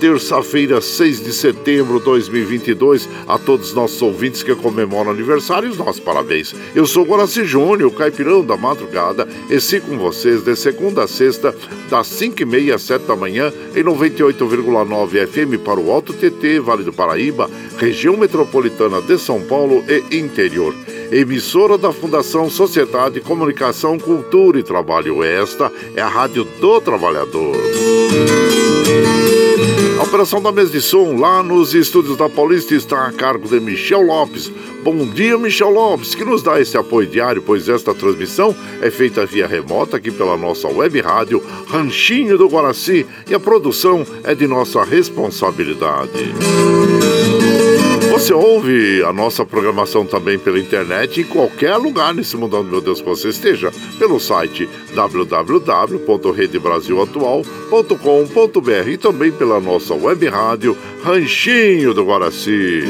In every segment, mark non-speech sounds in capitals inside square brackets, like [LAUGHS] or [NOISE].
terça-feira, 6 de setembro de 2022. A todos os nossos ouvintes que comemoram aniversários, nossos parabéns. Eu sou Guaraci Júnior, caipirão da madrugada, e com vocês de segunda a sexta, das 5h30 às 7 da manhã, em 98,9 FM para o Alto TT, Vale do Paraíba, região metropolitana de São Paulo e interior emissora da Fundação Sociedade, Comunicação, Cultura e Trabalho. Esta é a Rádio do Trabalhador. Operação da mesa de som lá nos estúdios da Paulista está a cargo de Michel Lopes. Bom dia, Michel Lopes, que nos dá esse apoio diário, pois esta transmissão é feita via remota aqui pela nossa web rádio Ranchinho do Guaraci e a produção é de nossa responsabilidade. Você ouve a nossa programação também pela internet em qualquer lugar nesse mundão, meu Deus, que você esteja, pelo site www.redebrasilatual.com.br e também pela nossa web rádio Ranchinho do Guaraci.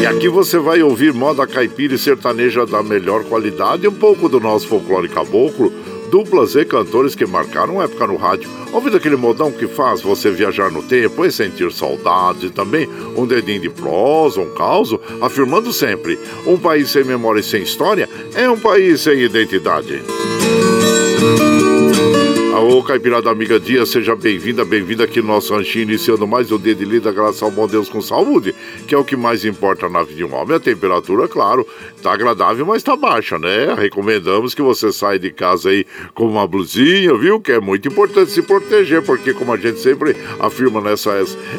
E aqui você vai ouvir moda caipira e sertaneja da melhor qualidade, um pouco do nosso folclore caboclo, duplas e cantores que marcaram época no rádio. Ouvindo aquele modão que faz você viajar no tempo e sentir saudades e também um dedinho de prosa, um caos, afirmando sempre: um país sem memória e sem história é um país sem identidade. Ô Caipirada Amiga Dia, seja bem-vinda, bem-vinda aqui no nosso ranchinho, iniciando mais um dia de lida, graças ao bom Deus com saúde, que é o que mais importa na vida de um homem. A temperatura, claro, tá agradável, mas tá baixa, né? Recomendamos que você saia de casa aí com uma blusinha, viu? Que é muito importante se proteger, porque como a gente sempre afirma nessa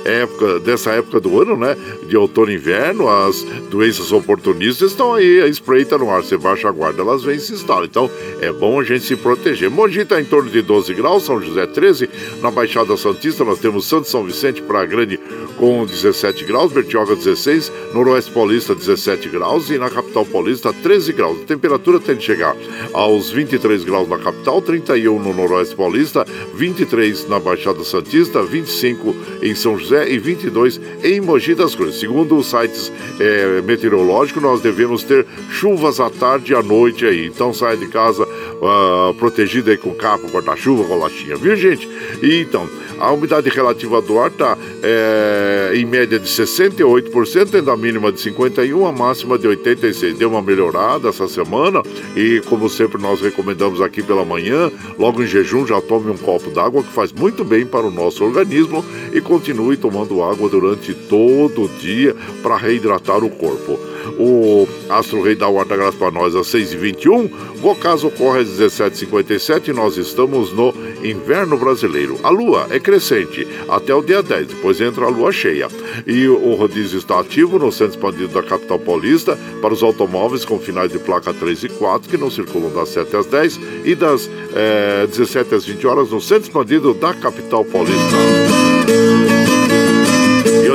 época, dessa época do ano, né? De outono e inverno, as doenças oportunistas estão aí, a espreita no ar. Você baixa a guarda, elas vêm e se instalam. Então, é bom a gente se proteger. Mogi tá em torno de 12 graus, São José 13, na Baixada Santista nós temos Santo São Vicente, para Grande com 17 graus, Bertioga 16, Noroeste Paulista 17 graus e na capital paulista 13 graus. A temperatura tende a chegar aos 23 graus na capital, 31 no Noroeste Paulista, 23 na Baixada Santista, 25 em São José e 22 em Mogi das Cruzes. Segundo os sites é, meteorológicos, nós devemos ter chuvas à tarde e à noite aí. Então saia de casa uh, protegida aí com capa, porta-chuva, com latinha, viu gente? E, então, a umidade relativa do ar está é, em média de 68%, tendo a mínima de 51%, a máxima de 86%. Deu uma melhorada essa semana e, como sempre, nós recomendamos aqui pela manhã, logo em jejum, já tome um copo d'água que faz muito bem para o nosso organismo e continue tomando água durante todo o dia para reidratar o corpo. O Astro Rei da graça para nós às 6h21. O ocaso ocorre às 17h57 e nós estamos no inverno brasileiro. A lua é crescente até o dia 10, depois entra a lua cheia. E o rodízio está ativo no centro expandido da capital paulista para os automóveis com finais de placa 3 e 4 que não circulam das 7 às 10 e das é, eh, 17 às 20 horas no centro expandido da capital paulista.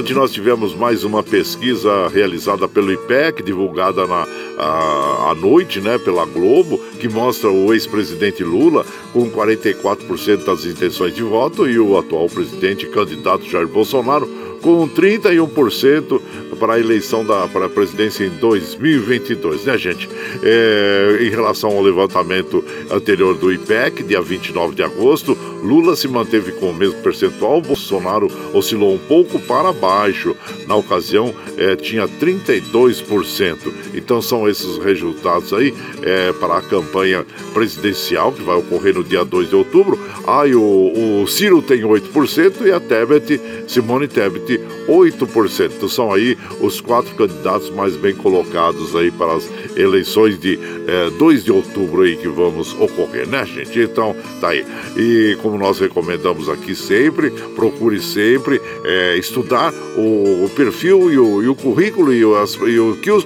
Ontem nós tivemos mais uma pesquisa realizada pelo IPEC, divulgada na, à, à noite né, pela Globo, que mostra o ex-presidente Lula com 44% das intenções de voto e o atual presidente candidato Jair Bolsonaro com 31% para a eleição da para a presidência em 2022, né, gente? É, em relação ao levantamento anterior do IPEC, dia 29 de agosto, Lula se manteve com o mesmo percentual, Bolsonaro oscilou um pouco para baixo. Na ocasião, é, tinha 32%. Então, são esses resultados aí é, para a campanha presidencial, que vai ocorrer no dia 2 de outubro. Aí o, o Ciro tem 8% e a Tebet, Simone Tebet, 8%. Então, são aí os quatro candidatos mais bem colocados aí para as eleições de é, 2 de outubro aí que vamos ocorrer, né, gente? Então, tá aí. E como nós recomendamos aqui sempre, procure sempre é, estudar o, o perfil e o, e o, currículo e, as, e o que os,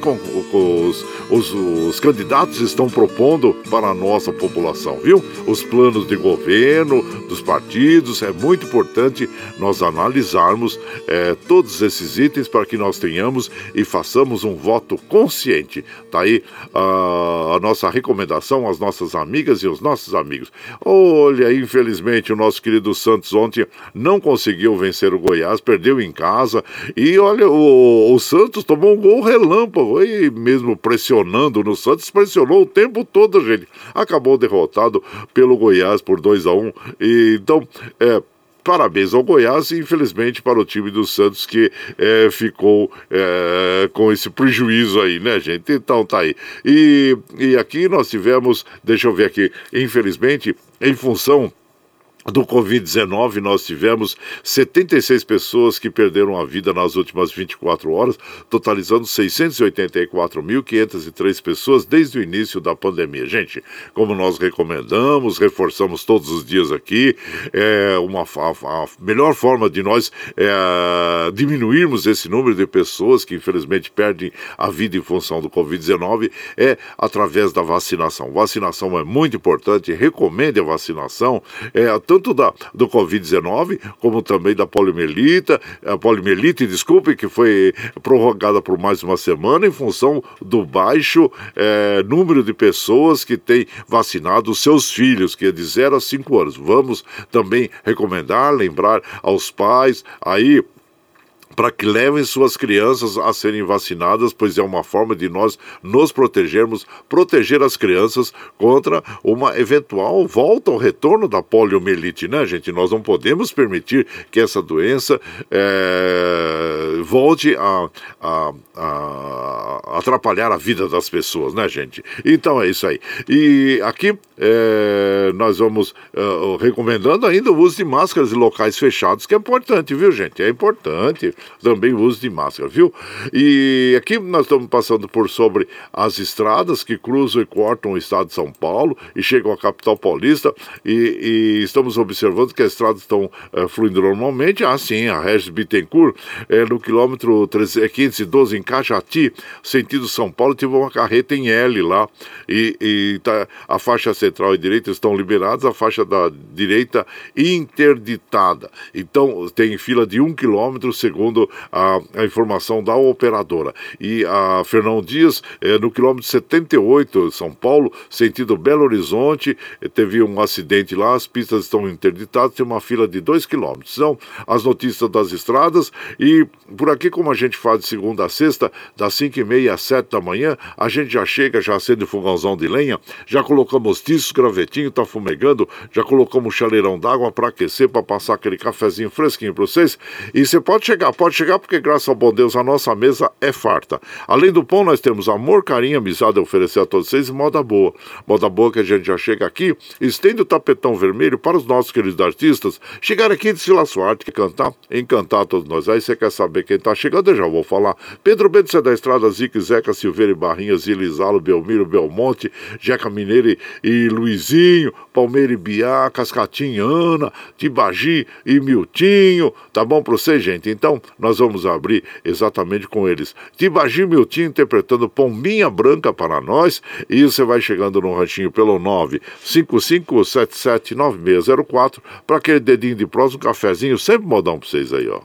os, os, os candidatos estão propondo para a nossa população, viu? Os planos de governo, dos partidos, é muito importante nós analisarmos é, todos esses itens para que nós tenhamos e façamos um voto consciente. Tá aí a, a nossa recomendação às nossas amigas e aos nossos amigos. Olha, infelizmente o nosso querido Santos ontem não conseguiu vencer o Goiás, perdeu em casa e olha, o, o Santos tomou um gol relâmpago e mesmo pressionando no Santos, pressionou o tempo todo, gente. Acabou derrotado pelo Goiás por 2 a 1 um, e então é parabéns ao Goiás e infelizmente para o time do Santos que é, ficou é, com esse prejuízo aí, né, gente? Então tá aí. E, e aqui nós tivemos, deixa eu ver aqui, infelizmente, em função do Covid-19, nós tivemos 76 pessoas que perderam a vida nas últimas 24 horas, totalizando 684.503 pessoas desde o início da pandemia. Gente, como nós recomendamos, reforçamos todos os dias aqui, é uma a, a melhor forma de nós é, diminuirmos esse número de pessoas que infelizmente perdem a vida em função do Covid-19 é através da vacinação. Vacinação é muito importante, recomende a vacinação. É, tanto da, do Covid-19, como também da poliomielite, a poliomielite, desculpe, que foi prorrogada por mais uma semana em função do baixo é, número de pessoas que têm vacinado seus filhos, que é de 0 a 5 anos. Vamos também recomendar, lembrar aos pais aí para que levem suas crianças a serem vacinadas, pois é uma forma de nós nos protegermos, proteger as crianças contra uma eventual volta ou retorno da poliomielite, né, gente? Nós não podemos permitir que essa doença é, volte a, a, a, atrapalhar a vida das pessoas, né, gente? Então é isso aí. E aqui é, nós vamos é, recomendando ainda o uso de máscaras em locais fechados, que é importante, viu, gente? É importante também o uso de máscara, viu? E aqui nós estamos passando por sobre as estradas que cruzam e cortam o estado de São Paulo e chegam à capital paulista e, e estamos observando que as estradas estão é, fluindo normalmente. Ah, sim, a Regis Bittencourt, é, no quilômetro 512 em Cajati, sentido São Paulo, teve uma carreta em L lá e, e tá, a faixa central e direita estão liberadas, a faixa da direita interditada. Então tem fila de um quilômetro segundo segundo a, a informação da operadora. E a Fernão Dias, é, no quilômetro 78, São Paulo, sentido Belo Horizonte, eh, teve um acidente lá, as pistas estão interditadas, tem uma fila de 2 quilômetros. São as notícias das estradas e por aqui, como a gente faz de segunda a sexta, das 5 e meia às 7 da manhã, a gente já chega, já acende o fogãozão de lenha, já colocamos tiços, gravetinho, tá fumegando, já colocamos chaleirão d'água para aquecer, para passar aquele cafezinho fresquinho para vocês. E você pode chegar, pode chegar, porque graças ao bom Deus a nossa mesa é farta. Além do pão, nós temos amor, carinho, amizade a oferecer a todos vocês e moda boa. Moda boa que a gente já chega aqui, estende o tapetão vermelho para os nossos queridos artistas chegarem aqui de Sila Suarte, que cantar, encantar todos nós. Aí você quer saber quem tá chegando, eu já vou falar. Pedro Bento da Estrada, Zico, Zeca, Silveira e Barrinhas, Elisalo, Belmiro, Belmonte, Jeca Mineiro e, Luizinho, Palmeira e Biá, Cascatinha, Ana, Tibagi e Miltinho. Tá bom pra você, gente? Então, nós vamos abrir exatamente com eles. Tibagi Miltinho interpretando Pombinha Branca para nós. E você vai chegando no ranchinho pelo 955779604 para aquele dedinho de prós, um cafezinho, sempre modão pra vocês aí, ó.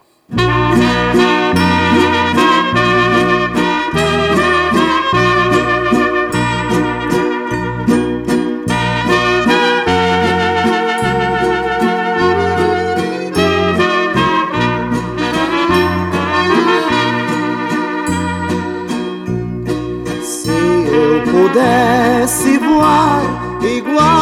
Pudesse voar igual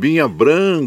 Pombinha Branca.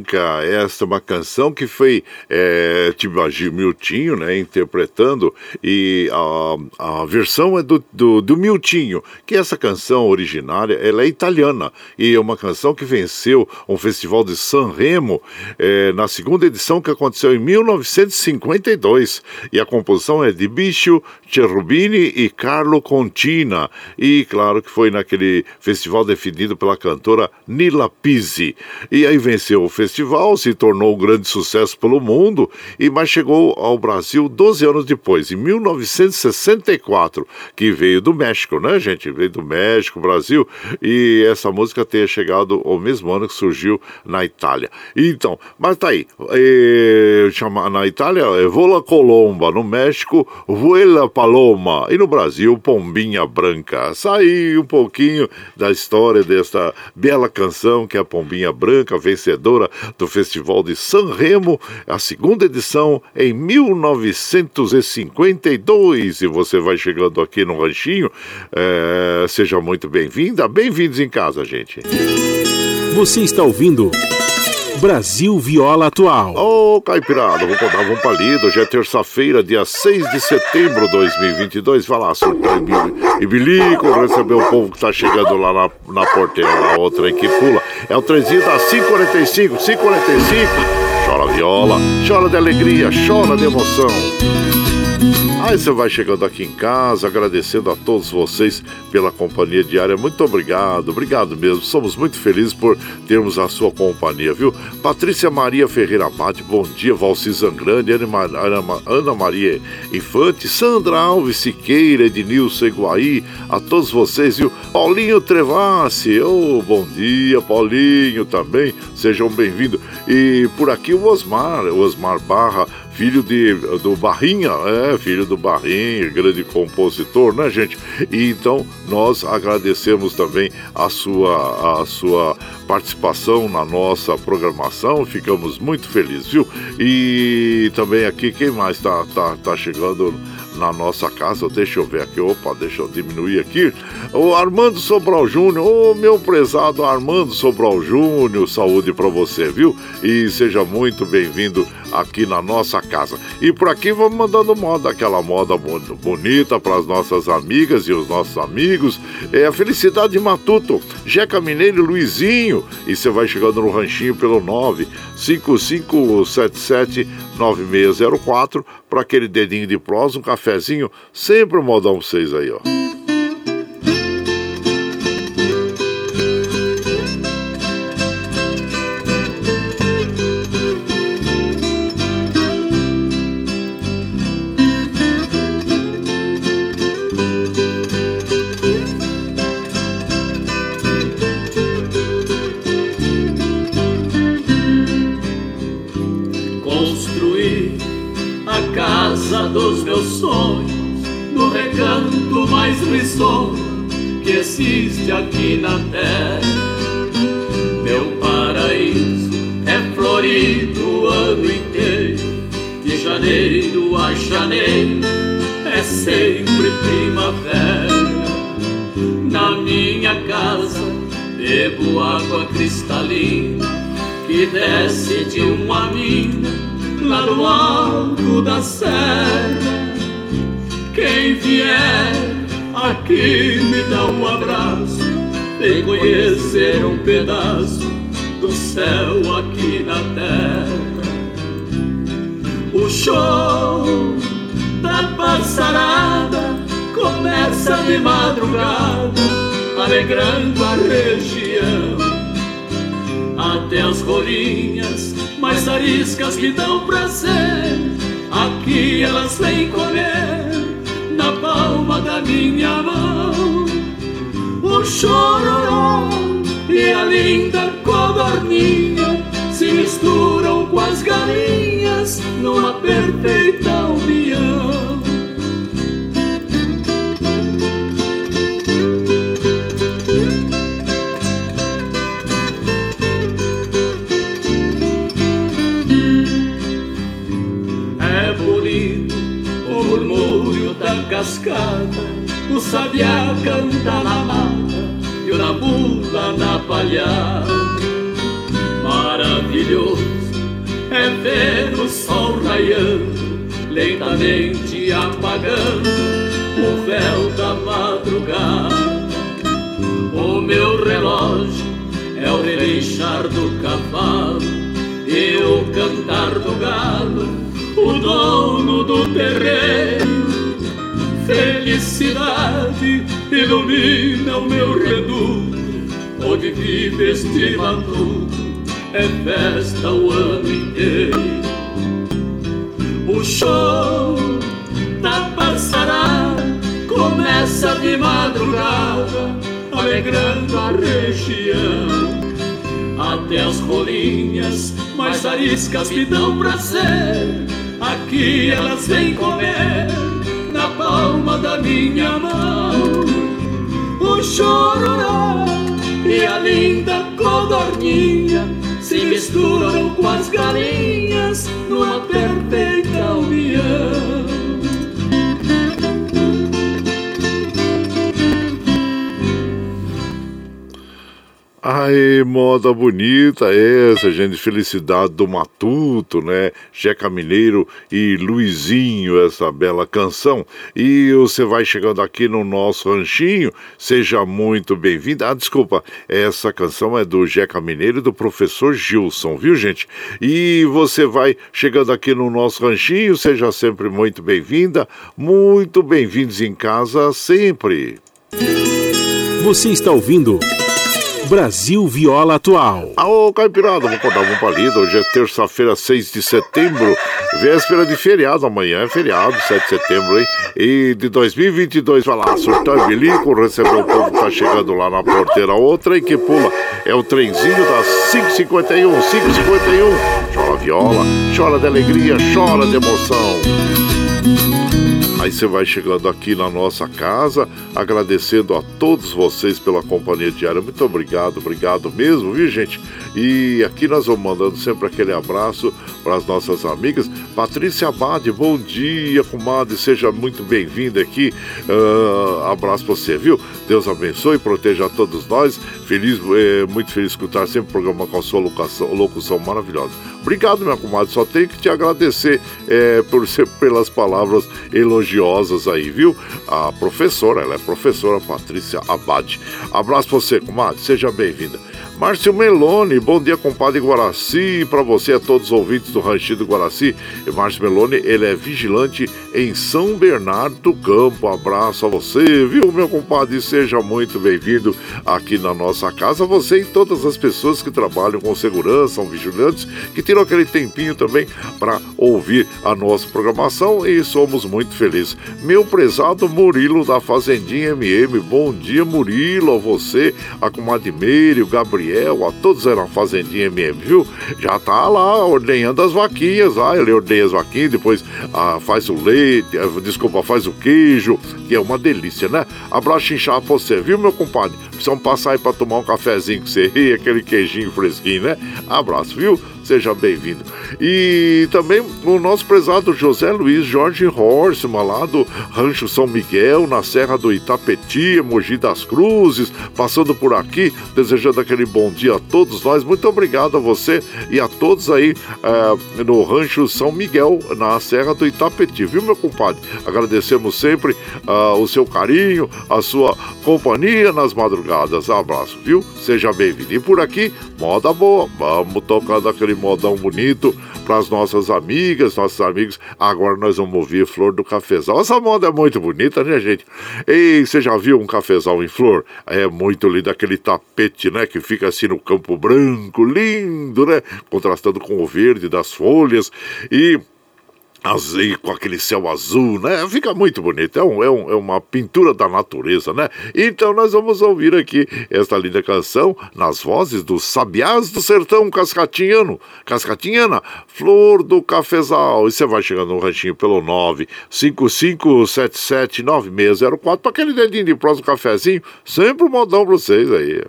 Esta é uma canção que foi é, tipo Miltinho, né, interpretando e a, a versão é do, do, do Miltinho, que essa canção originária ela é italiana e é uma canção que venceu um festival de San Remo é, na segunda edição que aconteceu em 1952 e a composição é de Bicho Cherubini e Carlo Contina e claro que foi naquele festival definido pela cantora Nila Pizzi. E aí venceu o festival, se tornou um grande sucesso pelo mundo, e mas chegou ao Brasil 12 anos depois, em 1964, que veio do México, né, gente? Veio do México, Brasil, e essa música tenha chegado ao mesmo ano que surgiu na Itália. Então, mas tá aí, e, chama, na Itália é Vola Colomba, no México, Vuela Paloma, e no Brasil, Pombinha Branca. Saiu um pouquinho da história desta bela canção que é a Pombinha Branca, vencedora do Festival de San Remo, a segunda edição em 1952. E você vai chegando aqui no Ranchinho, é, seja muito bem-vinda, bem-vindos em casa, gente. Você está ouvindo. Brasil Viola Atual. Ô, oh, Caipirada, vou contar um palido. Hoje é terça-feira, dia 6 de setembro de 2022. Vai lá, surtou e bilico, receber o povo que tá chegando lá na, na porteira, a outra aí que pula. É o trenzinho da 545, 545. Chora viola, chora de alegria, chora de emoção. Aí você vai chegando aqui em casa, agradecendo a todos vocês pela companhia diária. Muito obrigado, obrigado mesmo. Somos muito felizes por termos a sua companhia, viu? Patrícia Maria Ferreira Abate, bom dia. Valci Zangrande, Ana Maria Infante, Sandra Alves Siqueira, Ednilson Iguaí, a todos vocês, viu? Paulinho Trevassi, oh, bom dia, Paulinho também, sejam bem-vindos. E por aqui o Osmar, Osmar Barra, filho de, do Barrinha, é, filho do Barrinha, grande compositor, né, gente? E então nós agradecemos também a sua, a sua participação na nossa programação, ficamos muito felizes, viu? E também aqui, quem mais tá, tá, tá chegando na nossa casa. Deixa eu ver aqui, opa, deixa eu diminuir aqui. O Armando Sobral Júnior, ô meu prezado Armando Sobral Júnior, saúde para você, viu? E seja muito bem-vindo aqui na nossa casa. E por aqui vamos mandando moda, aquela moda bonita para as nossas amigas e os nossos amigos. É a Felicidade Matuto, Jeca Mineiro Luizinho. E você vai chegando no ranchinho pelo 95577 9604 para aquele dedinho de prosa, um cafezinho, sempre um modão 6 aí, ó. Ariscas que dão prazer, aqui elas vêm comer o véu da madrugada. O meu relógio é o relinchar do cavalo e o cantar do galo, o dono do terreiro. Felicidade ilumina o meu reduto, onde vive este matuto é festa o ano inteiro. O show de madrugada, alegrando a região. Até as rolinhas mais ariscas me dão prazer. Aqui elas vêm comer na palma da minha mão. O chororó e a linda codorninha se misturam com as galinhas numa perfeita Ai, moda bonita essa, gente. Felicidade do Matuto, né? Jeca Mineiro e Luizinho, essa bela canção. E você vai chegando aqui no nosso ranchinho, seja muito bem-vindo. Ah, desculpa, essa canção é do Jeca Mineiro e do professor Gilson, viu, gente? E você vai chegando aqui no nosso ranchinho, seja sempre muito bem-vinda, muito bem-vindos em casa sempre. Você está ouvindo. Brasil Viola Atual. Ô, Caipirada, vamos acordar um palito. Hoje é terça-feira, 6 de setembro, véspera de feriado. Amanhã é feriado, 7 de setembro, hein? E de 2022, vai lá, surtar bilico, receber o povo que tá chegando lá na porteira. Outra e que pula é o trenzinho das 551, 551. Chora viola, chora de alegria, chora de emoção. Aí você vai chegando aqui na nossa casa, agradecendo a todos vocês pela companhia diária. Muito obrigado, obrigado mesmo, viu, gente? E aqui nós vamos mandando sempre aquele abraço para as nossas amigas. Patrícia Abade, bom dia, comadre, seja muito bem-vinda aqui. Uh, abraço para você, viu? Deus abençoe e proteja a todos nós. Feliz, é, muito feliz escutar sempre o programa com a sua locução, locução maravilhosa. Obrigado, minha comadre. Só tenho que te agradecer é, por pelas palavras elogiosas aí, viu? A professora, ela é professora Patrícia Abade. Abraço pra você, comadre. Seja bem-vinda. Márcio Meloni, bom dia, compadre Guaraci, para você a todos os ouvintes do Ranchinho do Guaraci. E Márcio Meloni, ele é vigilante em São Bernardo do Campo. Abraço a você, viu, meu compadre? Seja muito bem-vindo aqui na nossa casa. Você e todas as pessoas que trabalham com segurança, são vigilantes, que tiram aquele tempinho também para ouvir a nossa programação e somos muito felizes. Meu prezado Murilo da Fazendinha MM, bom dia, Murilo, a você, a comadre Meire, o Gabriel. Gabriel, a todos eram fazendinha MM, viu? Já tá lá ordenhando as vaquinhas, ah, ele ordenha as vaquinhas, depois ah, faz o leite, ah, desculpa, faz o queijo, que é uma delícia, né? Abraço inchado pra você, viu, meu compadre? Precisamos passar aí pra tomar um cafezinho com você [LAUGHS] aquele queijinho fresquinho, né? Abraço, viu? Seja bem-vindo. E também o nosso prezado José Luiz Jorge Horsman, lá do Rancho São Miguel, na Serra do Itapetí, Mogi das Cruzes, passando por aqui, desejando aquele bom dia a todos nós. Muito obrigado a você e a todos aí é, no Rancho São Miguel, na Serra do Itapetí, viu, meu compadre? Agradecemos sempre uh, o seu carinho, a sua companhia nas madrugadas. Abraço, viu? Seja bem-vindo. E por aqui, moda boa. Vamos tocando aquele modão bonito para as nossas amigas, nossos amigos. Agora nós vamos ouvir Flor do Cafezal. Essa moda é muito bonita, né, gente? Ei, você já viu um cafezal em flor? É muito lindo aquele tapete, né, que fica assim no campo branco, lindo, né? Contrastando com o verde das folhas. E azul, com aquele céu azul, né? Fica muito bonito, é, um, é, um, é, uma pintura da natureza, né? Então nós vamos ouvir aqui esta linda canção nas vozes dos Sabiás do Sertão Cascatinhano, Cascatinhana, Flor do Cafezal. E você vai chegando no ranchinho pelo 955779604 para aquele dedinho de próximo cafezinho, sempre um modão para vocês aí.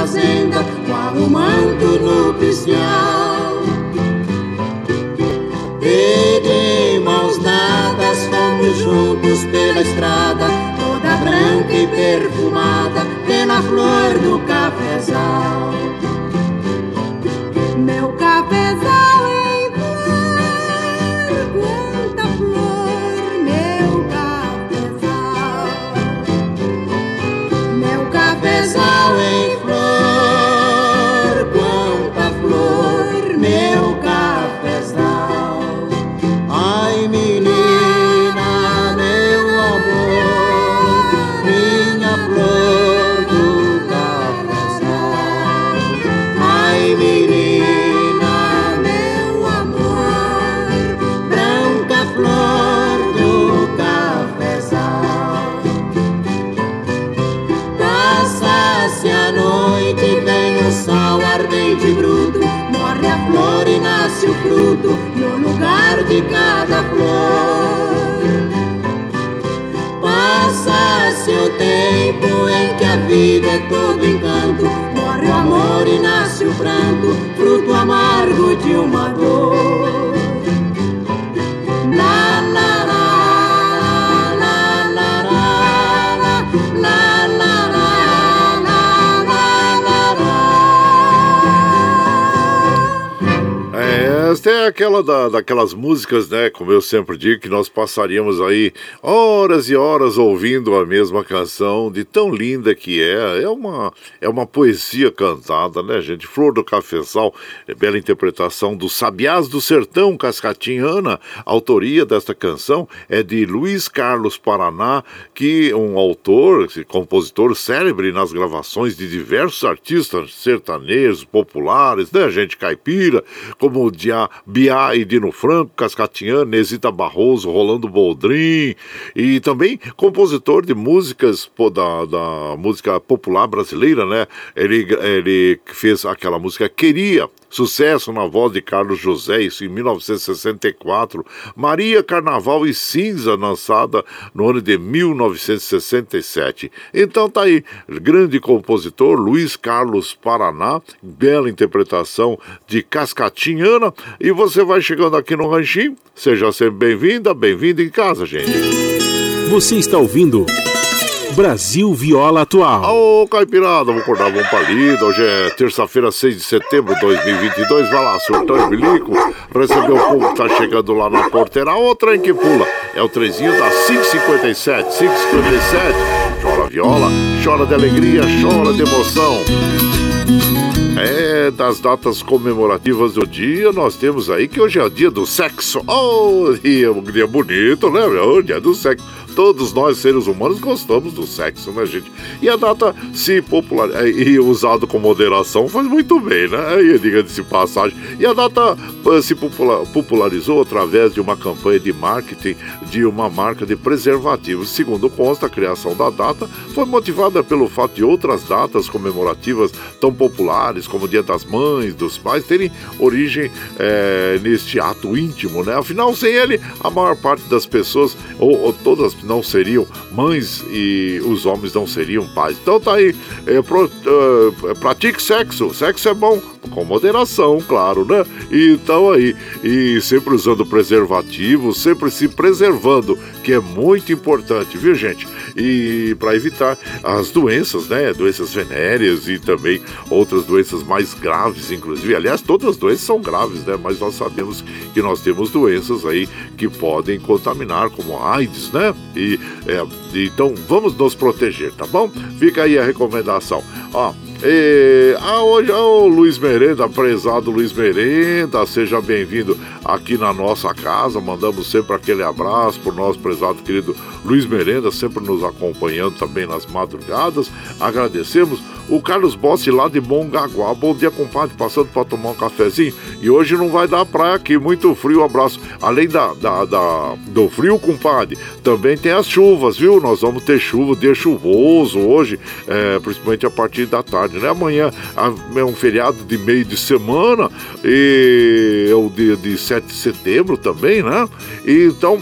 fazenda, qual o manto nupcial. E de mãos dadas fomos juntos pela estrada, toda branca e perfumada pela flor do cafezal. vida é todo encanto. Morre o amor e nasce o pranto, fruto amargo de uma dor. Esta é a aquela da, daquelas músicas, né? Como eu sempre digo, que nós passaríamos aí horas e horas ouvindo a mesma canção, de tão linda que é. É uma, é uma poesia cantada, né, gente? Flor do Cafezal, é bela interpretação do Sabiás do Sertão, Cascatinhana. A autoria desta canção é de Luiz Carlos Paraná, que um autor, compositor célebre nas gravações de diversos artistas sertanejos, populares, né, gente caipira, como o Dia Dino Franco, Cascatinhana, Nesita Barroso, Rolando Boldrin, e também compositor de músicas da, da música popular brasileira, né? Ele, ele fez aquela música Queria, Sucesso na voz de Carlos José, isso em 1964. Maria Carnaval e Cinza, lançada no ano de 1967. Então tá aí, grande compositor Luiz Carlos Paraná, bela interpretação de Cascatinhana. E você vai chegando aqui no Ranchinho, seja sempre bem-vinda, bem-vindo em casa, gente. Você está ouvindo. Brasil Viola Atual. Ô, Caipirada, vou acordar um palito. Hoje é terça-feira, 6 de setembro de 2022. Vai lá, surtão e bilico, receber o povo que tá chegando lá na porteira. Ô, trem que pula. É o trezinho da 557, 557. Chora viola, chora de alegria, chora de emoção. É, das datas comemorativas do dia, nós temos aí que hoje é o dia do sexo. Oh, dia, um dia bonito, né? O dia do sexo todos nós, seres humanos, gostamos do sexo, né, gente? E a data se popular é, e usado com moderação faz muito bem, né? E diga-se passagem. E a data eh, se popularizou através de uma campanha de marketing de uma marca de preservativos. Segundo consta, a criação da data foi motivada pelo fato de outras datas comemorativas tão populares como o Dia das Mães, dos Pais, terem origem é, neste ato íntimo, né? Afinal, sem ele, a maior parte das pessoas, ou, ou todas não seriam mães e os homens não seriam pais. Então tá aí, é, pro, uh, pratique sexo, sexo é bom, com moderação, claro, né? Então aí, e sempre usando preservativo, sempre se preservando, que é muito importante, viu gente? E para evitar as doenças, né? Doenças venéreas e também outras doenças mais graves, inclusive. Aliás, todas as doenças são graves, né? Mas nós sabemos que nós temos doenças aí que podem contaminar, como AIDS, né? E é, então vamos nos proteger, tá bom? Fica aí a recomendação. Ó, e, ah, hoje, oh, Luiz Merenda, prezado Luiz Merenda, seja bem-vindo aqui na nossa casa. Mandamos sempre aquele abraço por nosso prezado querido Luiz Merenda, sempre nos acompanhando também nas madrugadas. Agradecemos o Carlos Bossi lá de Mongaguá. Bom dia, compadre, passando para tomar um cafezinho. E hoje não vai dar praia aqui, muito frio. Abraço. Além da, da, da, do frio, compadre, também tem as chuvas, viu? Nós vamos ter chuva, dia chuvoso hoje, é, principalmente a partir da tarde, né? Amanhã é um feriado de meio de semana e é o dia de 7 de setembro também, né? E, então,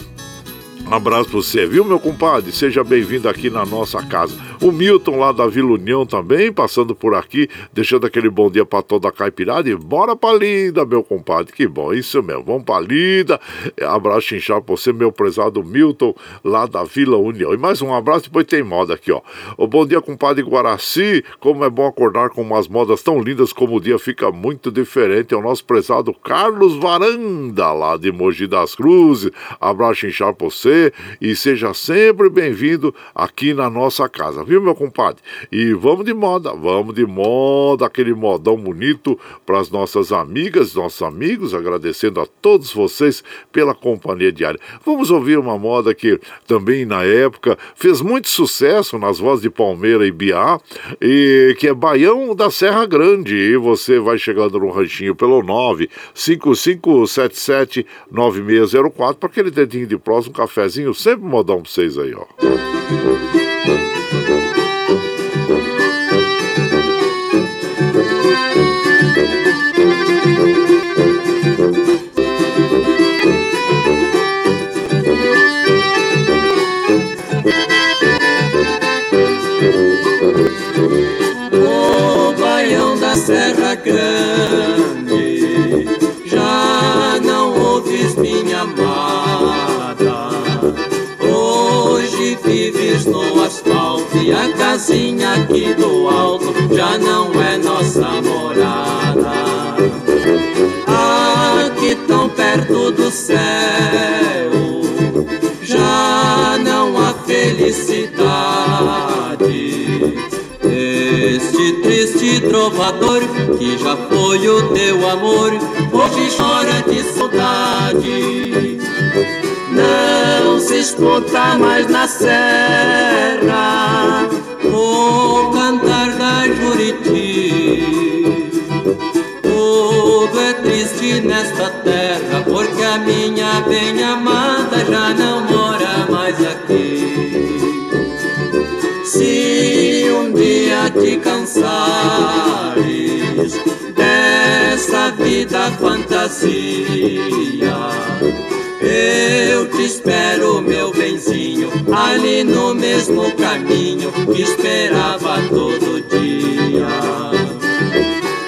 um abraço para você, viu, meu compadre? Seja bem-vindo aqui na nossa casa. O Milton lá da Vila União também, passando por aqui, deixando aquele bom dia para toda a caipirada. E bora pra Lida, meu compadre. Que bom, isso mesmo. Vamos pra Lida. Abraço inchado pra você, meu prezado Milton, lá da Vila União. E mais um abraço, depois tem moda aqui, ó. O bom dia, compadre Guaraci. Como é bom acordar com umas modas tão lindas como o dia fica muito diferente. É o nosso prezado Carlos Varanda, lá de Mogi das Cruzes. Abraço inchado pra você e seja sempre bem-vindo aqui na nossa casa viu, meu compadre? E vamos de moda, vamos de moda, aquele modão bonito para as nossas amigas, nossos amigos, agradecendo a todos vocês pela companhia diária. Vamos ouvir uma moda que também na época fez muito sucesso nas vozes de Palmeira e Biá, e que é Baião da Serra Grande. E você vai chegando no ranchinho pelo 95577 9604 para aquele dedinho de próximo, um cafezinho, sempre modão para vocês aí, ó. A casinha aqui do alto já não é nossa morada. Aqui tão perto do céu já não há felicidade. Este triste trovador que já foi o teu amor, hoje chora de saudade. Escuta mais na serra o cantar da Juriti. Tudo é triste nesta terra, porque a minha bem amada já não mora mais aqui. Se um dia te cansares dessa vida fantasia, eu te espero, meu benzinho, ali no mesmo caminho que esperava todo dia.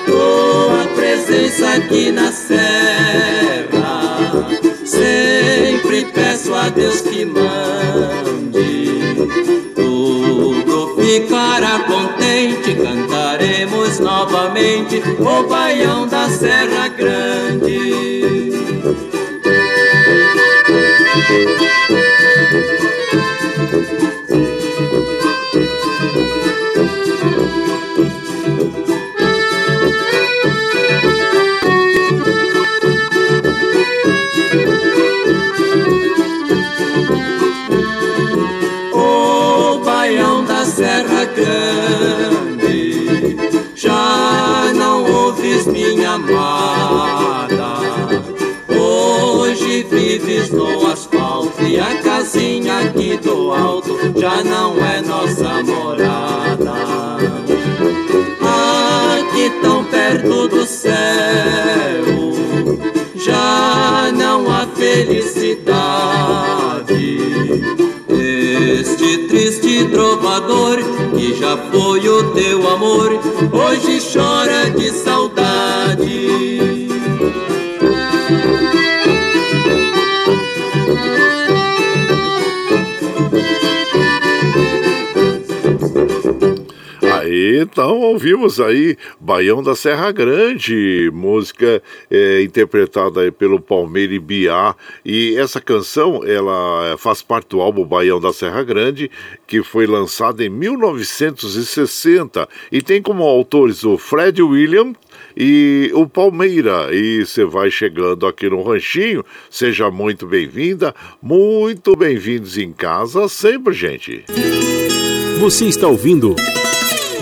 Tua presença aqui na serra, sempre peço a Deus que mande. Tudo ficará contente, cantaremos novamente o baião da Serra Grande. Thank you. Já não é nossa morada. Aqui tão perto do céu já não há felicidade. Este triste trovador que já foi o teu amor, hoje chora de saudade. Então, ouvimos aí Baião da Serra Grande, música é, interpretada pelo Palmeira e Biá. E essa canção, ela faz parte do álbum Baião da Serra Grande, que foi lançado em 1960 e tem como autores o Fred William, e o Palmeira. E você vai chegando aqui no Ranchinho, seja muito bem-vinda, muito bem-vindos em casa sempre, gente. Você está ouvindo.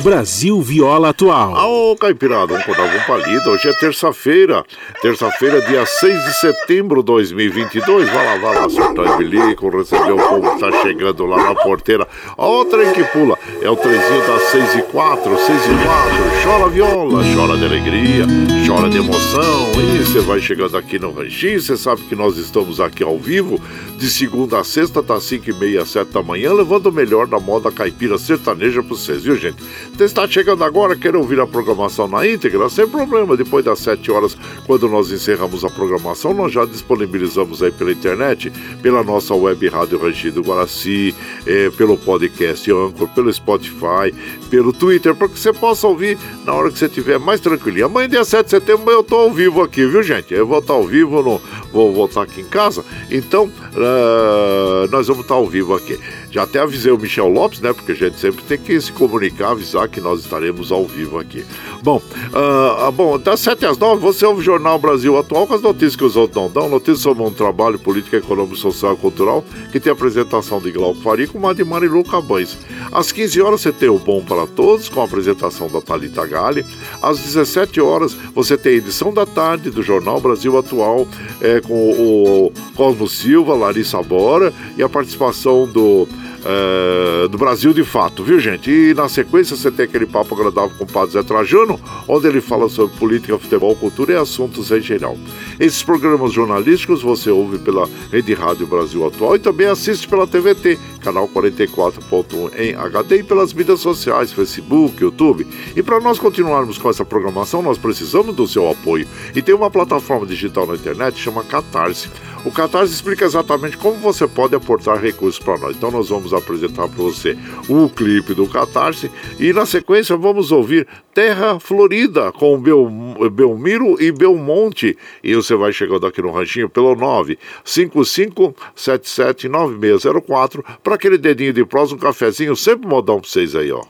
Brasil Viola Atual. Ô, Caipirada, vamos contar algum palito. Hoje é terça-feira. Terça-feira, dia 6 de setembro de 2022. Vai lá, vai lá, soltar o bilico, receber o povo que tá chegando lá na porteira. Ó, o trem que pula. É o trenzinho das 6 e 4, 6 e 4. Chora viola, chora de alegria, chora de emoção. E você vai chegando aqui no Ranchinho. Você sabe que nós estamos aqui ao vivo, de segunda a sexta, tá 5 e meia, 7 da manhã, levando o melhor da moda caipira sertaneja pra vocês, viu, gente? Você está chegando agora, quer ouvir a programação na íntegra? Sem problema, depois das 7 horas, quando nós encerramos a programação, nós já disponibilizamos aí pela internet, pela nossa web Rádio Rangido Guaraci, eh, pelo podcast Anchor, pelo Spotify, pelo Twitter, para que você possa ouvir na hora que você estiver mais tranquilo. Amanhã, dia 7 de setembro, eu estou ao vivo aqui, viu, gente? Eu vou estar ao vivo, no, vou voltar aqui em casa, então uh, nós vamos estar ao vivo aqui. Já até avisei o Michel Lopes, né? Porque a gente sempre tem que se comunicar, avisar que nós estaremos ao vivo aqui. Bom, uh, bom das 7 às 9 você ouve o Jornal Brasil Atual com as notícias que os outros não dão. Notícias sobre um trabalho político, econômico, social e cultural que tem a apresentação de Glauco Faria com uma de Marilu Cabães. Às 15 horas você tem o Bom para Todos com a apresentação da Thalita Gale. Às 17 horas você tem a edição da tarde do Jornal Brasil Atual é, com o Cosmo Silva, Larissa Bora e a participação do é, do Brasil de fato, viu gente? E na sequência você tem aquele papo agradável com o Padre Zé Trajano, onde ele fala sobre política, futebol, cultura e assuntos em geral. Esses programas jornalísticos você ouve pela Rede Rádio Brasil Atual e também assiste pela TVT, canal 44.1 em HD e pelas mídias sociais, Facebook, YouTube. E para nós continuarmos com essa programação, nós precisamos do seu apoio. E tem uma plataforma digital na internet chama Catarse. O Catarse explica exatamente como você pode aportar recursos para nós. Então nós vamos apresentar para você o clipe do Catarse e na sequência vamos ouvir Terra Florida com Bel, Belmiro e Belmonte. E você vai chegando aqui no ranchinho pelo 955779604 para aquele dedinho de prós, um cafezinho, sempre modão para vocês aí, ó.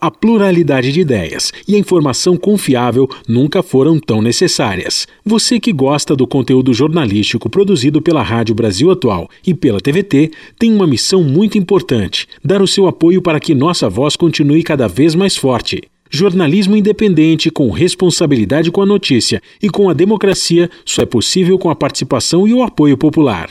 A pluralidade de ideias e a informação confiável nunca foram tão necessárias. Você que gosta do conteúdo jornalístico produzido pela Rádio Brasil Atual e pela TVT tem uma missão muito importante: dar o seu apoio para que nossa voz continue cada vez mais forte. Jornalismo independente, com responsabilidade com a notícia e com a democracia, só é possível com a participação e o apoio popular.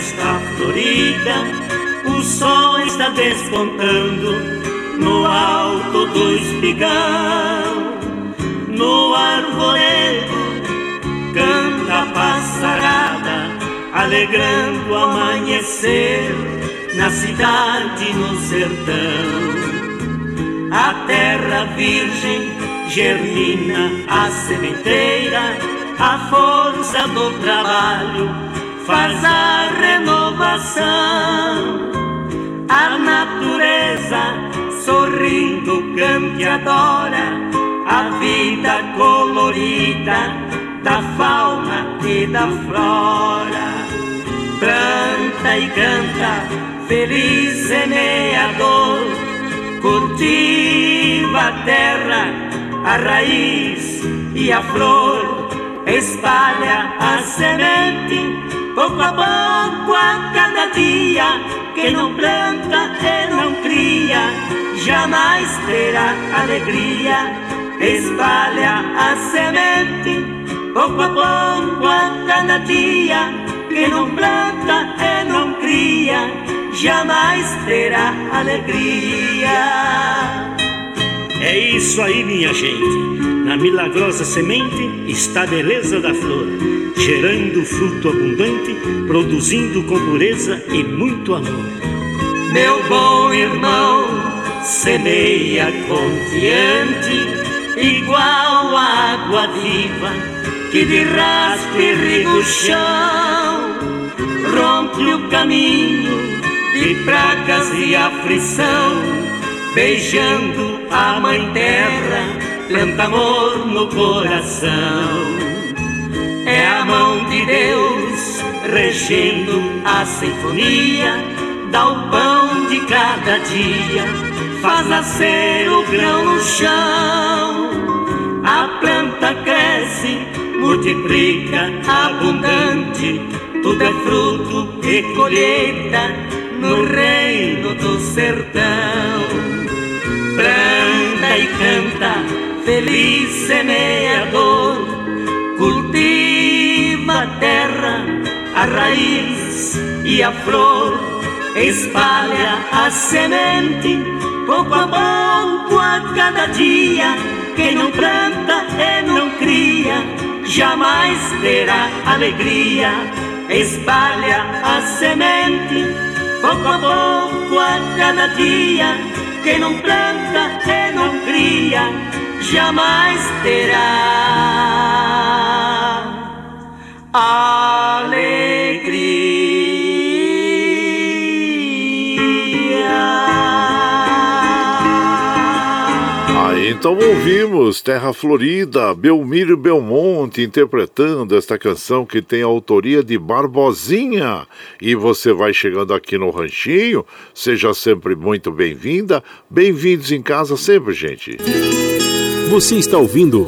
Está florida, o sol está despontando no alto do espigão, no arvoredo canta a passarada, alegrando o amanhecer na cidade, no sertão. A terra virgem germina a sementeira, a força do trabalho faz a renovação. A natureza sorrindo canta e adora a vida colorida da fauna e da flora. Planta e canta, feliz semeador, cultiva a terra, a raiz e a flor, espalha a semente, pouco a pouco a cada dia, que não planta e não cria, jamais terá alegria, espalha a semente, pouco a pouco a cada dia, que não planta e não cria, jamais terá alegria. É isso aí, minha gente. Na milagrosa semente está a beleza da flor, gerando fruto abundante, produzindo com pureza e muito amor. Meu bom irmão, semeia confiante, igual água viva que de raspa irriga o chão, rompe o caminho de pragas e aflição, beijando a mãe terra, planta amor no coração. É a mão de Deus regendo a sinfonia, dá o pão de cada dia, faz nascer o grão no chão. A planta cresce, multiplica abundante, tudo é fruto e colheita no reino do sertão. E canta, feliz semeador, cultiva a terra, a raiz e a flor, espalha a semente, pouco a pouco a cada dia. Quem não planta e não cria, jamais terá alegria. Espalha a semente pouco a pouco a cada dia. Quem não planta e não cria, jamais terá alegria. Então ouvimos Terra Florida, Belmiro Belmonte interpretando esta canção que tem a autoria de Barbosinha. E você vai chegando aqui no Ranchinho, seja sempre muito bem-vinda. Bem-vindos em casa sempre, gente. Você está ouvindo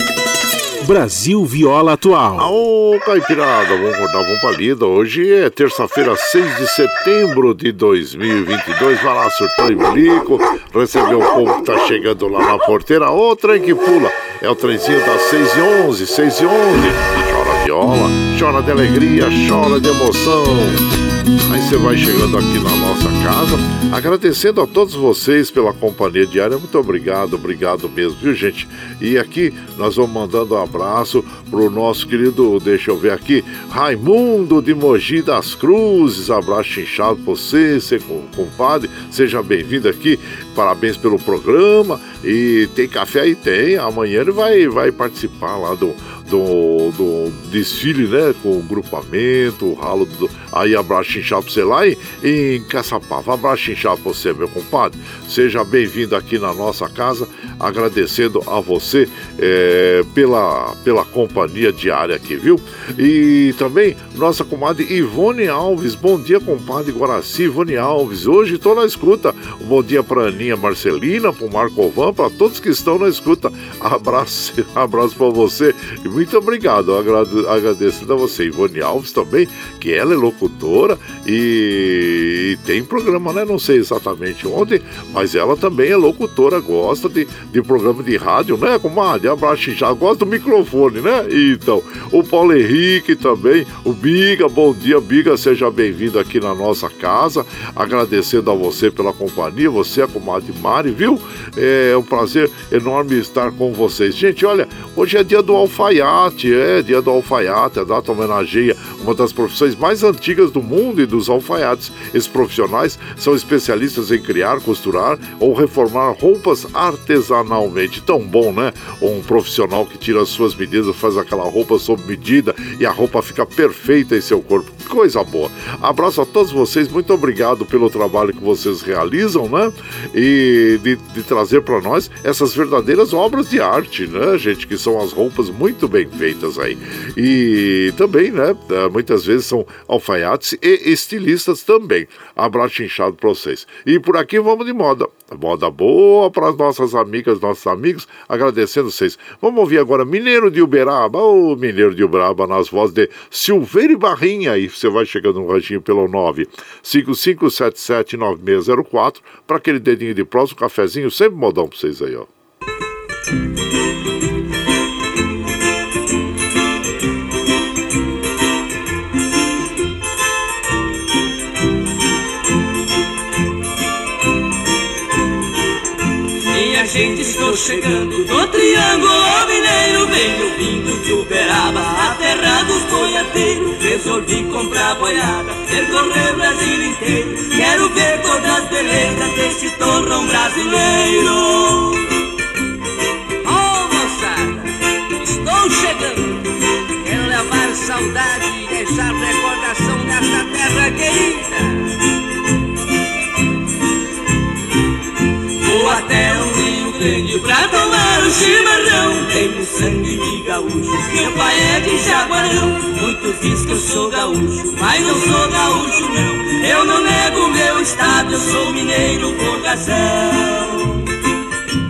Brasil Viola Atual. Ô, Caipirada, vamos acordar, vamos pra lida. Hoje é terça-feira, 6 de setembro de 2022. Vai lá, surtou e blico. Recebeu o povo que tá chegando lá na porteira. Ô, trem que pula. É o trenzinho das 6 e 11, 6 e 11. Chora viola, chora de alegria, chora de emoção. Aí você vai chegando aqui na nossa casa, agradecendo a todos vocês pela companhia diária. Muito obrigado, obrigado mesmo, viu, gente? E aqui nós vamos mandando um abraço pro nosso querido, deixa eu ver aqui, Raimundo de Mogi das Cruzes. Abraço inchado pra você, compadre. Seja bem-vindo aqui. Parabéns pelo programa. E tem café aí? Tem. Amanhã ele vai, vai participar lá do do, do desfile, né? Com o grupamento, o ralo do. Aí abraço inchado pra você lá em, em Caçapava. Abraço inchado pra você, meu compadre. Seja bem-vindo aqui na nossa casa, agradecendo a você é, pela, pela companhia diária aqui, viu? E também nossa comadre Ivone Alves. Bom dia, compadre Guaraci, Ivone Alves. Hoje estou na escuta. Bom dia pra Aninha Marcelina, pro Marco Ovan, pra todos que estão na escuta. Abraço, [LAUGHS] abraço pra você. Muito obrigado. Eu agradeço a você, Ivone Alves também, que ela é locutora e, e tem programa, né? Não sei exatamente onde, mas ela também é locutora, gosta de, de programa de rádio, né, comadre? Abraço já, gosta do microfone, né? Então, o Paulo Henrique também, o Biga, bom dia, Biga, seja bem-vindo aqui na nossa casa. Agradecendo a você pela companhia, você, a comadre Mari, viu? É um prazer enorme estar com vocês. Gente, olha, hoje é dia do alfaiate alfaiate, é dia do alfaiate, a data homenageia uma das profissões mais antigas do mundo e dos alfaiates. Esses profissionais são especialistas em criar, costurar ou reformar roupas artesanalmente. Tão bom, né? Um profissional que tira as suas medidas, faz aquela roupa sob medida e a roupa fica perfeita em seu corpo. Coisa boa. Abraço a todos vocês, muito obrigado pelo trabalho que vocês realizam, né? E de, de trazer para nós essas verdadeiras obras de arte, né, gente? Que são as roupas muito bem feitas aí. E também, né? Muitas vezes são alfaiates e estilistas também. Abraço inchado para vocês. E por aqui vamos de moda. Moda boa para as nossas amigas, nossos amigos. Agradecendo vocês. Vamos ouvir agora Mineiro de Uberaba. Ô, Mineiro de Uberaba, nas vozes de Silveira e Barrinha. E você vai chegando no ranchinho pelo 955779604 para aquele dedinho de próximo, cafezinho, sempre modão para vocês aí, ó. Gente, estou chegando do Triângulo Mineiro. Venho vindo de Uberaba, a terra dos boiadeiros. Resolvi comprar boiada, percorrer o Brasil inteiro. Quero ver todas as belezas desse torrão brasileiro. Oh, moçada, estou chegando. Quero levar saudade e deixar recordação dessa terra querida. Grande pra tomar o chimarrão. Tenho sangue de gaúcho, meu pai é de Jaguarão. Muitos dizem que eu sou gaúcho, mas não sou gaúcho não. Eu não nego meu estado, eu sou mineiro vocação.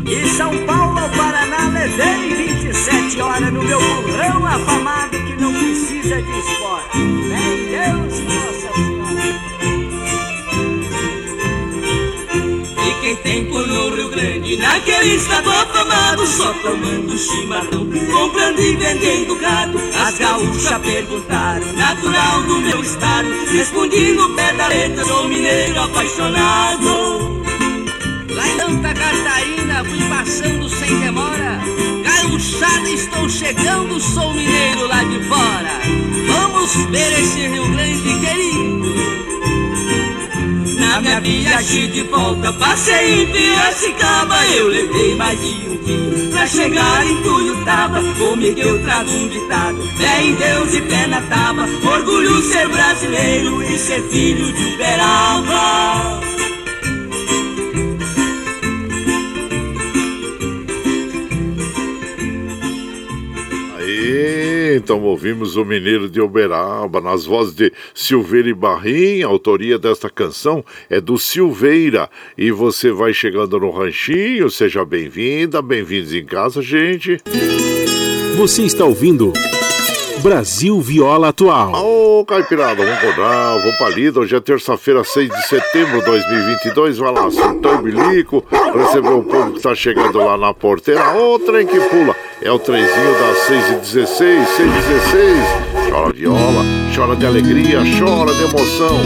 De São Paulo Paraná levei 27 horas no meu burrão afamado que não precisa de espora. Nem Deus, quem tem por no Rio Grande. Naquele estado afamado Só tomando chimarrão. Comprando e vendendo gado As gaúchas perguntaram. Natural do meu estado Respondi no pé da letra Sou mineiro apaixonado. Lá em Santa Catarina Fui passando sem demora. Gaúchada estou chegando Sou mineiro lá de fora. Vamos ver esse Rio Grande querido na minha viagem de volta. Passei em Piracicaba Eu levei mais de um dia pra chegar em Tuiutaba Comigo eu trago um ditado. Fé em Deus e pé na tábua Orgulho ser brasileiro e ser filho de Uberaba então ouvimos o Mineiro de Uberaba nas vozes de Silveira e Barrim. A autoria desta canção é do Silveira. E você vai chegando no ranchinho, seja bem-vinda, bem-vindos em casa, gente. Você está ouvindo Brasil Viola Atual. Ô, oh, Caipirada, vamos rodar, vamos pra lida. Hoje é terça-feira, 6 de setembro de 2022. Vai lá, soltou o bilico, recebeu o povo que tá chegando lá na porteira. Ô, oh, trem que pula. É o trenzinho das 6 e 16, 6 e 16. Chora viola, chora de alegria, chora de emoção.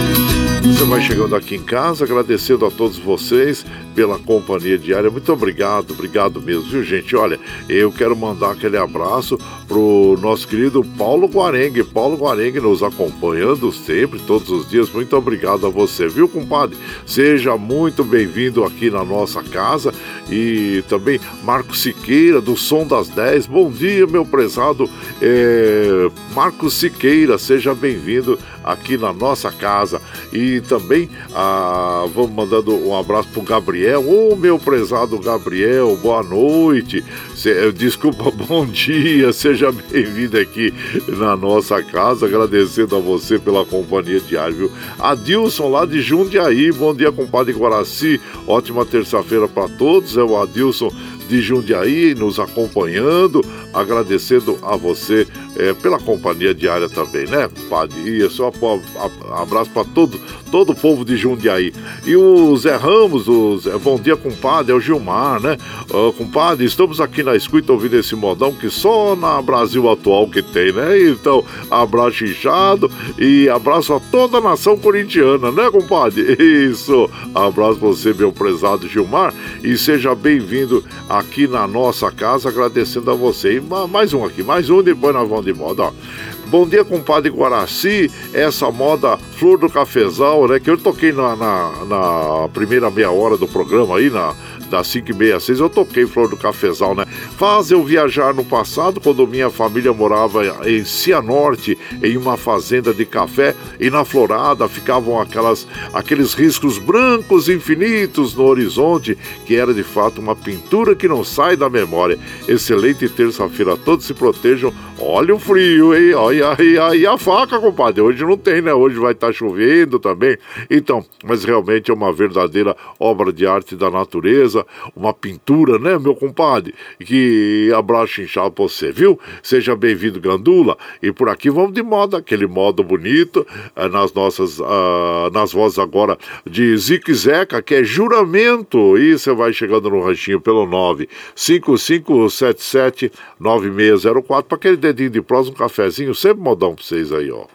Você vai chegando aqui em casa, agradecendo a todos vocês pela companhia diária. Muito obrigado, obrigado mesmo, viu, gente? Olha, eu quero mandar aquele abraço pro nosso querido Paulo Guarengue. Paulo Guarengue nos acompanhando sempre, todos os dias. Muito obrigado a você, viu, compadre? Seja muito bem-vindo aqui na nossa casa. E também Marco Siqueira, do Som das 10. Bom dia, meu prezado é, Marco Siqueira. Seja bem-vindo aqui na nossa casa. E também ah, vamos mandando um abraço pro Gabriel. Ô oh, meu prezado Gabriel, boa noite. Eh, desculpa, [LAUGHS] bom dia. Seja bem-vindo aqui na nossa casa. Agradecendo a você pela companhia diária, viu? Adilson lá de Jundiaí. Bom dia, compadre Guaraci. Ótima terça-feira para todos. É o Adilson de Jundiaí nos acompanhando, agradecendo a você é, pela companhia diária também, né, compadre? E só abraço para todo, todo o povo de Jundiaí. E o Zé Ramos, o Zé, bom dia, compadre, é o Gilmar, né? Uh, compadre, estamos aqui na escuta ouvindo esse modão que só na Brasil atual que tem, né? Então, abraço inchado e abraço a toda a nação corintiana, né, compadre? [LAUGHS] Isso, abraço pra você, meu prezado Gilmar, e seja bem-vindo aqui na nossa casa, agradecendo a você. E mais um aqui, mais um, depois nós vamos de moda. Bom dia, compadre Guaraci. Essa moda Flor do Cafezal, né? Que eu toquei na, na, na primeira meia hora do programa aí, na, das 5 e meia, 6, eu toquei Flor do Cafezal, né? Faz eu viajar no passado, quando minha família morava em Cianorte, em uma fazenda de café, e na florada ficavam aquelas, aqueles riscos brancos infinitos no horizonte, que era de fato uma pintura que não sai da memória. Excelente terça-feira, todos se protejam. Olha o frio, hein? Olha aí, aí a faca, compadre. Hoje não tem, né? Hoje vai estar tá chovendo também. Então, mas realmente é uma verdadeira obra de arte da natureza uma pintura, né, meu compadre? Que abraço inchado pra você, viu? Seja bem-vindo, Gandula. E por aqui vamos de moda, aquele modo bonito, eh, nas nossas, uh, nas vozes agora de Zique Zeca, que é juramento. E você vai chegando no ranchinho pelo 95577 9604 para aquele dedinho de prosa, um cafezinho, sempre modão pra vocês aí, ó.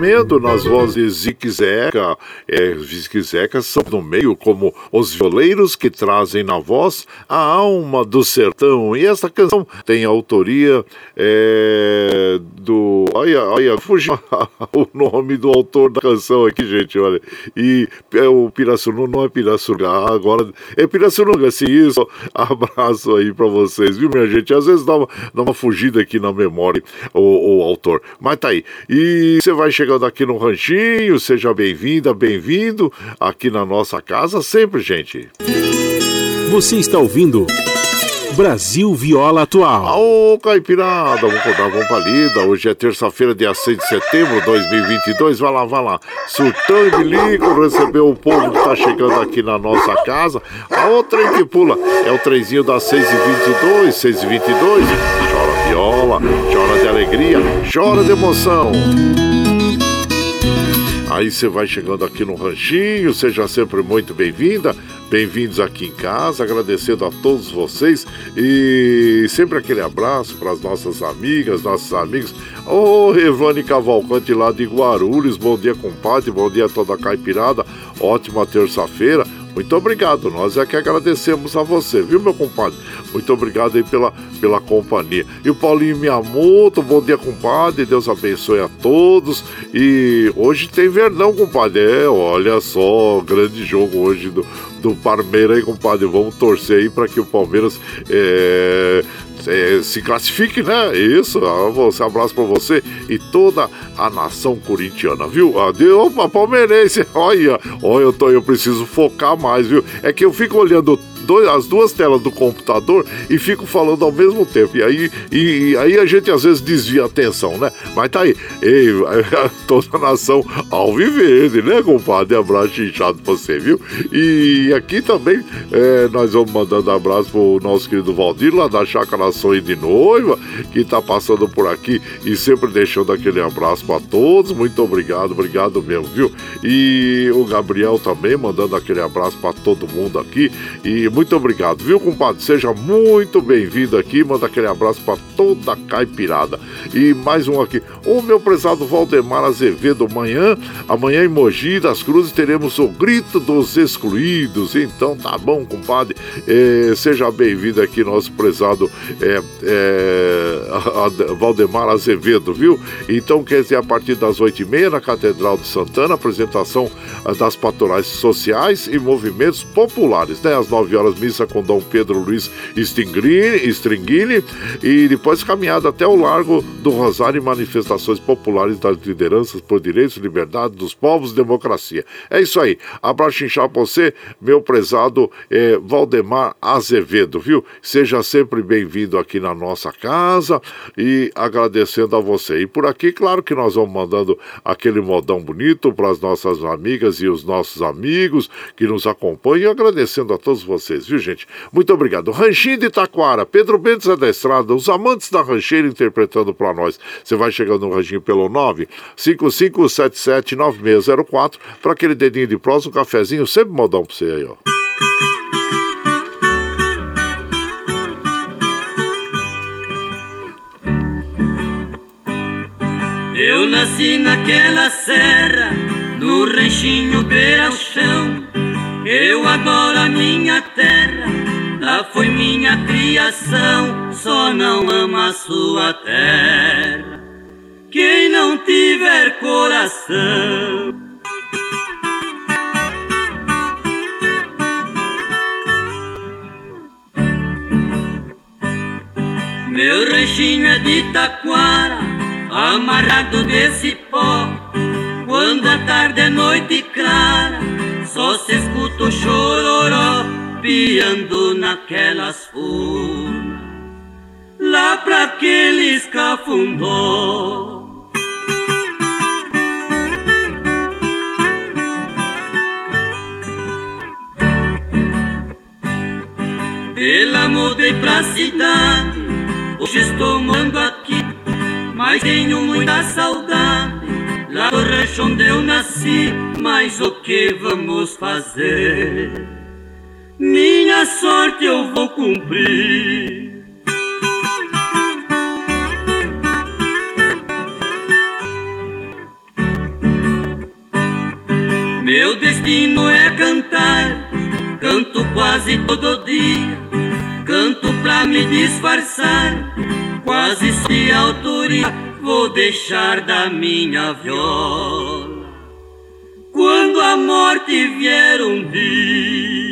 Juramento nas vozes Zique Zeca. É, Zique Zeca são no meio como os violeiros que trazem na voz a alma do sertão. E essa canção tem autoria é, do. Olha, olha, fugiu o [LAUGHS] nome do autor da canção aqui, gente, olha. E é o Pirassununga, não é Pirassununga, agora é Pirassununga, sim, isso. [LAUGHS] Abraço aí pra vocês, viu, minha gente? Às vezes dá uma, dá uma fugida aqui na memória o, o autor. Mas tá aí. E você vai chegando aqui no Ranchinho, seja bem-vinda, bem-vindo aqui na nossa casa sempre, gente. Você está ouvindo Brasil Viola Atual. Ô, Caipirada, vamos contar uma palida. Hoje é terça-feira, dia 6 de setembro de 2022. Vai lá, vai lá. Surtão e bilico, recebeu o povo que tá chegando aqui na nossa casa. A outra que pula é o trenzinho das 6h22, 6h22 viola, chora de alegria, chora de emoção. Aí você vai chegando aqui no Ranchinho, seja sempre muito bem-vinda, bem-vindos aqui em casa, agradecendo a todos vocês e sempre aquele abraço para as nossas amigas, nossos amigos. Ô, Evane Cavalcante lá de Guarulhos, bom dia, compadre, bom dia a toda a caipirada, ótima terça-feira. Muito obrigado, nós é que agradecemos a você, viu, meu compadre? Muito obrigado aí pela, pela companhia. E o Paulinho Miyamoto, bom dia, compadre, Deus abençoe a todos. E hoje tem Verdão, compadre. É, olha só, grande jogo hoje do, do Palmeiras aí, compadre. Vamos torcer aí para que o Palmeiras é, é, se classifique, né? Isso, um abraço para você e toda a nação corintiana, viu? Adeus, opa, palmeirense, [LAUGHS] olha, olha, eu, tô, eu preciso focar mais, viu? É que eu fico olhando dois, as duas telas do computador e fico falando ao mesmo tempo. E aí, e, e aí a gente às vezes desvia a atenção, né? Mas tá aí, ei, [LAUGHS] toda a nação alviverde, né, compadre? Abraço inchado pra você, viu? E aqui também é, nós vamos mandando abraço pro nosso querido Valdir, lá da Chácara Sonho de Noiva, que tá passando por aqui e sempre deixando aquele abraço para todos. Muito obrigado, obrigado mesmo, viu? E o Gabriel também mandando aquele abraço para todo mundo aqui. E muito obrigado, viu, compadre? Seja muito bem-vindo aqui. Manda aquele abraço para toda a caipirada. E mais um aqui. O meu prezado Valdemar Azevedo, amanhã, amanhã em Mogi das Cruzes, teremos o Grito dos Excluídos. Então tá bom, compadre. É, seja bem-vindo aqui, nosso prezado é, é, a, a Valdemar Azevedo, viu? Então, quer dizer, a partir das oito e meia, na Catedral de Santana, apresentação ah, das pastorais sociais e movimentos populares, né? Às nove horas missa com Dom Pedro Luiz Stringini e depois caminhada até o Largo do Rosário e manifestações populares das lideranças por direitos liberdade dos povos democracia. É isso aí. Abraço inchado pra você, meu prezado é, Valdemar Azevedo, viu? Seja sempre bem-vindo aqui na nossa casa e agradecendo a você. E por aqui, claro que nós vamos mandando aquele modão bonito para as nossas amigas e os nossos amigos que nos acompanham agradecendo a todos vocês vocês, viu, gente? Muito obrigado. Ranchinho de Taquara, Pedro Bentes da Estrada, os amantes da rancheira interpretando para nós. Você vai chegando no ranchinho pelo 955779604 para aquele dedinho de prosa, um cafezinho, sempre modão para você aí, ó. Eu nasci naquela serra, no ranchinho beira chão Eu adoro a minha lá foi minha criação, só não ama sua terra. Quem não tiver coração. Meu ranchinho é de taquara, amarrado desse pó. Quando a tarde é noite clara, só se escuta o chororó piando naquelas furnas. Lá pra aqueles cafundó. Ela mudei pra cidade, hoje estou morando aqui, mas tenho muita saudade lá do rancho onde eu nasci. Mas o que vamos fazer? Minha sorte eu vou cumprir. Meu destino é cantar, canto quase todo dia, canto pra me disfarçar, quase sem autoria, vou deixar da minha viola. Quando a morte vier um dia.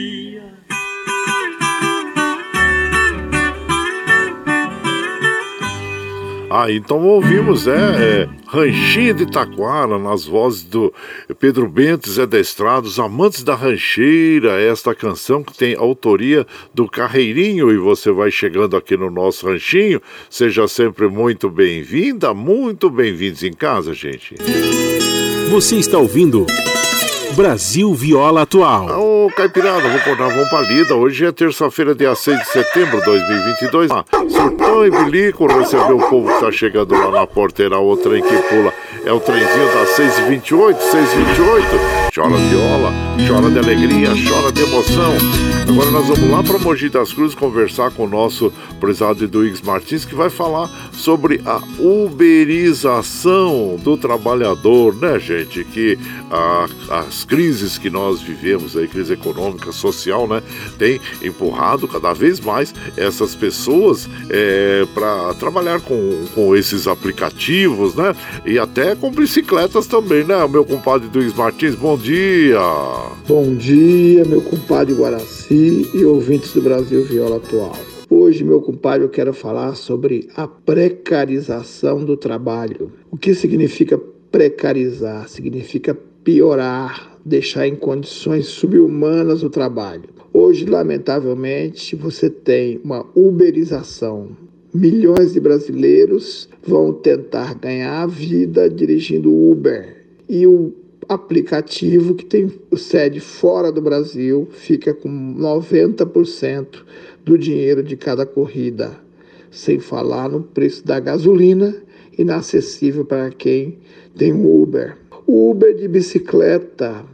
Ah, então ouvimos, é, é Ranchinha de Taquara, nas vozes do Pedro Bento, Zé da Estrada, os amantes da rancheira, esta canção que tem autoria do Carreirinho, e você vai chegando aqui no nosso ranchinho, seja sempre muito bem-vinda, muito bem-vindos em casa, gente. Você está ouvindo Brasil Viola Atual. Ô, Caipirada, vou acordar, vamos pra lida. Hoje é terça-feira, dia 6 de setembro de 2022. Ah, surtão e bilico recebeu o povo que tá chegando lá na porteira, o trem que pula. É o trenzinho das 6h28, 6h28. Chora viola, chora de alegria, chora de emoção. Agora nós vamos lá para Mogi das Cruzes conversar com o nosso prezado Eduígues Martins, que vai falar sobre a uberização do trabalhador, né, gente? Que a, as crises que nós vivemos, aí, crise econômica, social, né, tem empurrado cada vez mais essas pessoas é, para trabalhar com, com esses aplicativos, né? E até com bicicletas também, né, meu compadre Eduígues Martins? Bom dia! Bom dia, meu compadre Guaraci e ouvintes do Brasil Viola Atual. Hoje, meu compadre, eu quero falar sobre a precarização do trabalho. O que significa precarizar? Significa piorar, deixar em condições subhumanas o trabalho. Hoje, lamentavelmente, você tem uma uberização. Milhões de brasileiros vão tentar ganhar a vida dirigindo Uber. E o aplicativo que tem sede fora do Brasil fica com 90% do dinheiro de cada corrida, sem falar no preço da gasolina, inacessível para quem tem um Uber. Uber de bicicleta,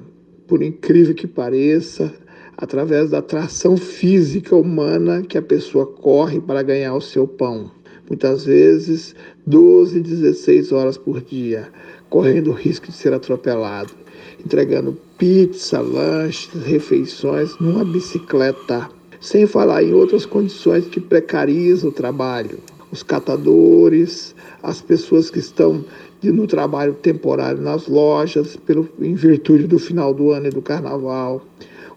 por incrível que pareça, através da tração física humana que a pessoa corre para ganhar o seu pão. Muitas vezes 12, 16 horas por dia, correndo o risco de ser atropelado, entregando pizza, lanches, refeições numa bicicleta, sem falar em outras condições que precarizam o trabalho. Os catadores, as pessoas que estão no trabalho temporário nas lojas, pelo, em virtude do final do ano e do carnaval.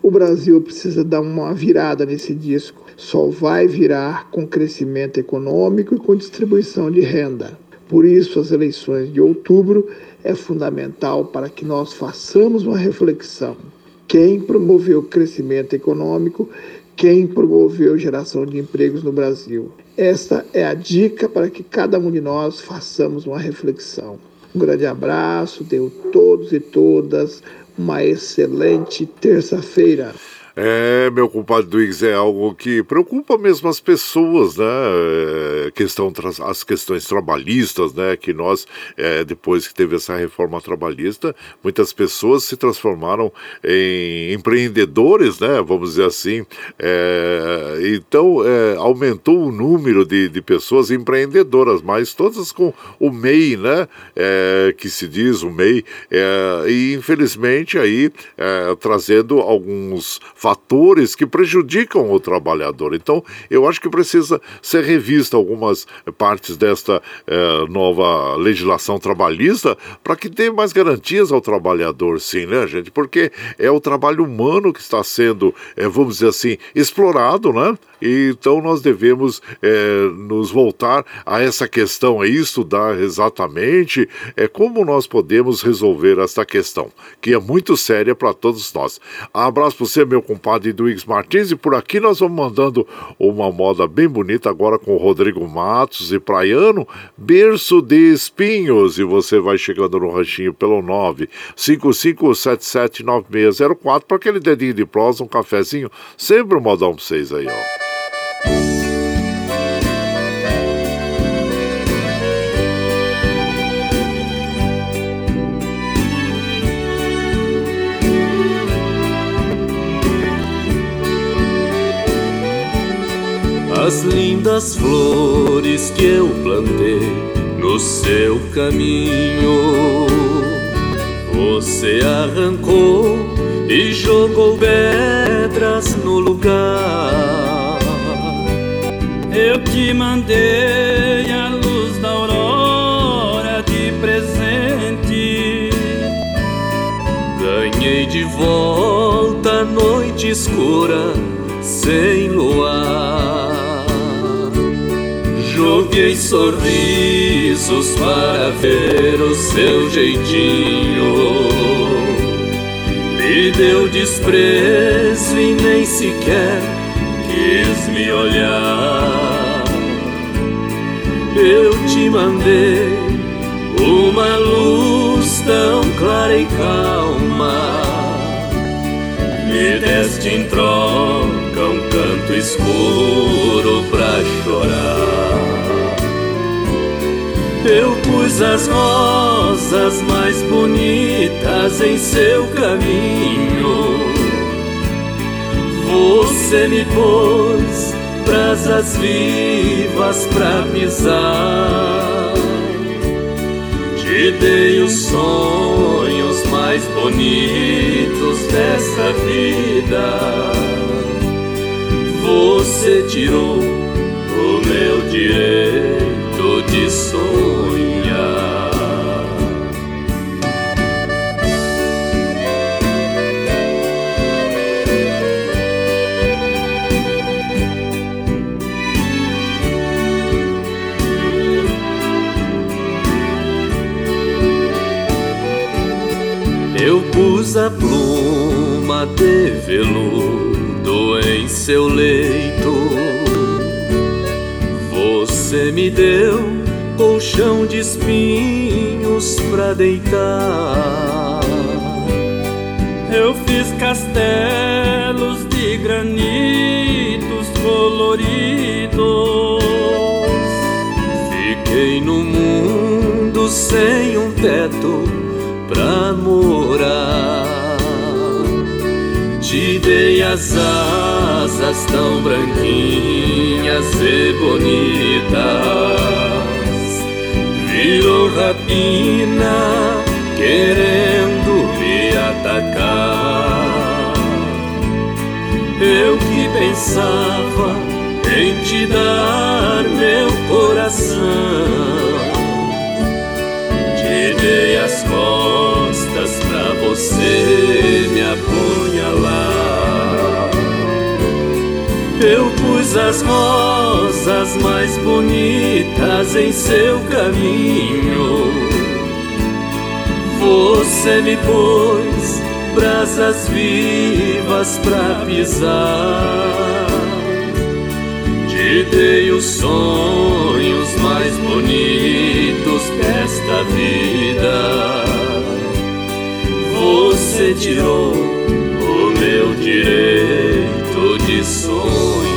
O Brasil precisa dar uma virada nesse disco. Só vai virar com crescimento econômico e com distribuição de renda. Por isso, as eleições de outubro é fundamental para que nós façamos uma reflexão. Quem promoveu o crescimento econômico, quem promoveu geração de empregos no Brasil. Esta é a dica para que cada um de nós façamos uma reflexão. Um grande abraço, tenham todos e todas uma excelente terça-feira. É, meu compadre Duígues, é algo que preocupa mesmo as pessoas, né? É, questão, as questões trabalhistas, né? Que nós, é, depois que teve essa reforma trabalhista, muitas pessoas se transformaram em empreendedores, né? Vamos dizer assim. É, então, é, aumentou o número de, de pessoas empreendedoras, mas todas com o MEI, né? É, que se diz o MEI. E, infelizmente, aí, trazendo alguns fatores que prejudicam o trabalhador. Então, eu acho que precisa ser revista algumas partes desta eh, nova legislação trabalhista para que dê mais garantias ao trabalhador, sim, né, gente? Porque é o trabalho humano que está sendo, eh, vamos dizer assim, explorado, né? Então nós devemos eh, nos voltar a essa questão e estudar exatamente é, como nós podemos resolver esta questão, que é muito séria para todos nós. Abraço para você, meu compadre Duígues Martins. E por aqui nós vamos mandando uma moda bem bonita agora com Rodrigo Matos e Praiano, Berço de Espinhos. E você vai chegando no ranchinho pelo 955779604 para aquele dedinho de prosa, um cafezinho. Sempre um modão para vocês aí, ó. As lindas flores que eu plantei no seu caminho. Você arrancou e jogou pedras no lugar. Eu te mandei a luz da aurora de presente. Ganhei de volta a noite escura sem luar. Joguei sorrisos para ver o seu jeitinho. Me deu desprezo e nem sequer quis me olhar. Eu te mandei uma luz tão clara e calma. Me deste em troca um canto escuro pra chorar. Eu pus as rosas mais bonitas em seu caminho. Você me pôs brasas vivas pra pisar. Te dei os sonhos mais bonitos dessa vida. Você tirou o meu direito de sonhar. Pus a pluma de veludo em seu leito você me deu colchão de espinhos pra deitar. Eu fiz castelos de granitos coloridos. Fiquei no mundo sem um teto pra morar. Te dei as asas tão branquinhas e bonitas. Virou rapina querendo me atacar. Eu que pensava em te dar meu coração. As costas pra você me apunhalar. Eu pus as rosas mais bonitas em seu caminho. Você me pôs brasas vivas pra pisar. Te dei os sonhos mais bonitos desta vida. Você tirou o meu direito se sonhar.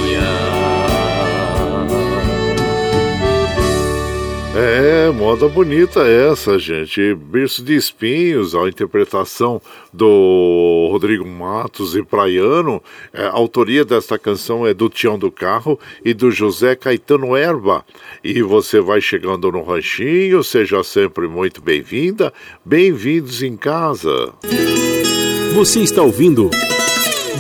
É, moda bonita essa, gente. Berço de Espinhos, a interpretação do Rodrigo Matos e Praiano. É, a autoria desta canção é do Tião do Carro e do José Caetano Erba. E você vai chegando no ranchinho, seja sempre muito bem-vinda. Bem-vindos em casa. Você está ouvindo.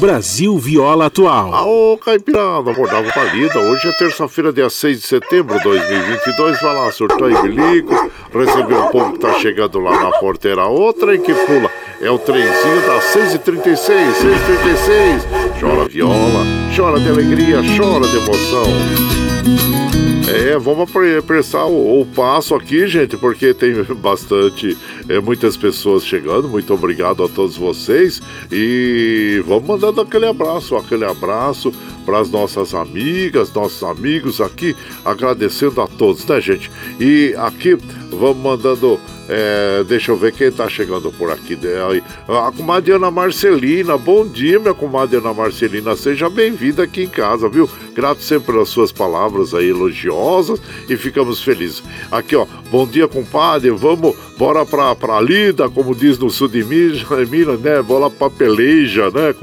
Brasil Viola Atual. Aô, Caipirada, acordava pra lida. Hoje é terça-feira, dia 6 de setembro de 2022. Vai lá, surtou e bilico. Recebeu um pouco que tá chegando lá na porteira. Outra em que pula. É o trenzinho das 6h36, 6h36. Chora viola, chora de alegria, chora de emoção. É, vamos apressar o, o, passo aqui, gente, porque tem [LAUGHS] bastante, é, muitas pessoas chegando. Muito obrigado a todos vocês e vamos mandando aquele abraço, aquele abraço para as nossas amigas, nossos amigos aqui, agradecendo a todos, né, gente? E aqui vamos mandando é, deixa eu ver quem tá chegando por aqui. A comadre Ana Marcelina, bom dia, minha comadre Ana Marcelina. Seja bem-vinda aqui em casa, viu? Grato sempre pelas suas palavras aí elogiosas e ficamos felizes. Aqui, ó, bom dia, compadre. Vamos, bora pra, pra lida, como diz no sul de Minas, [LAUGHS] né? Bora pra peleja, né?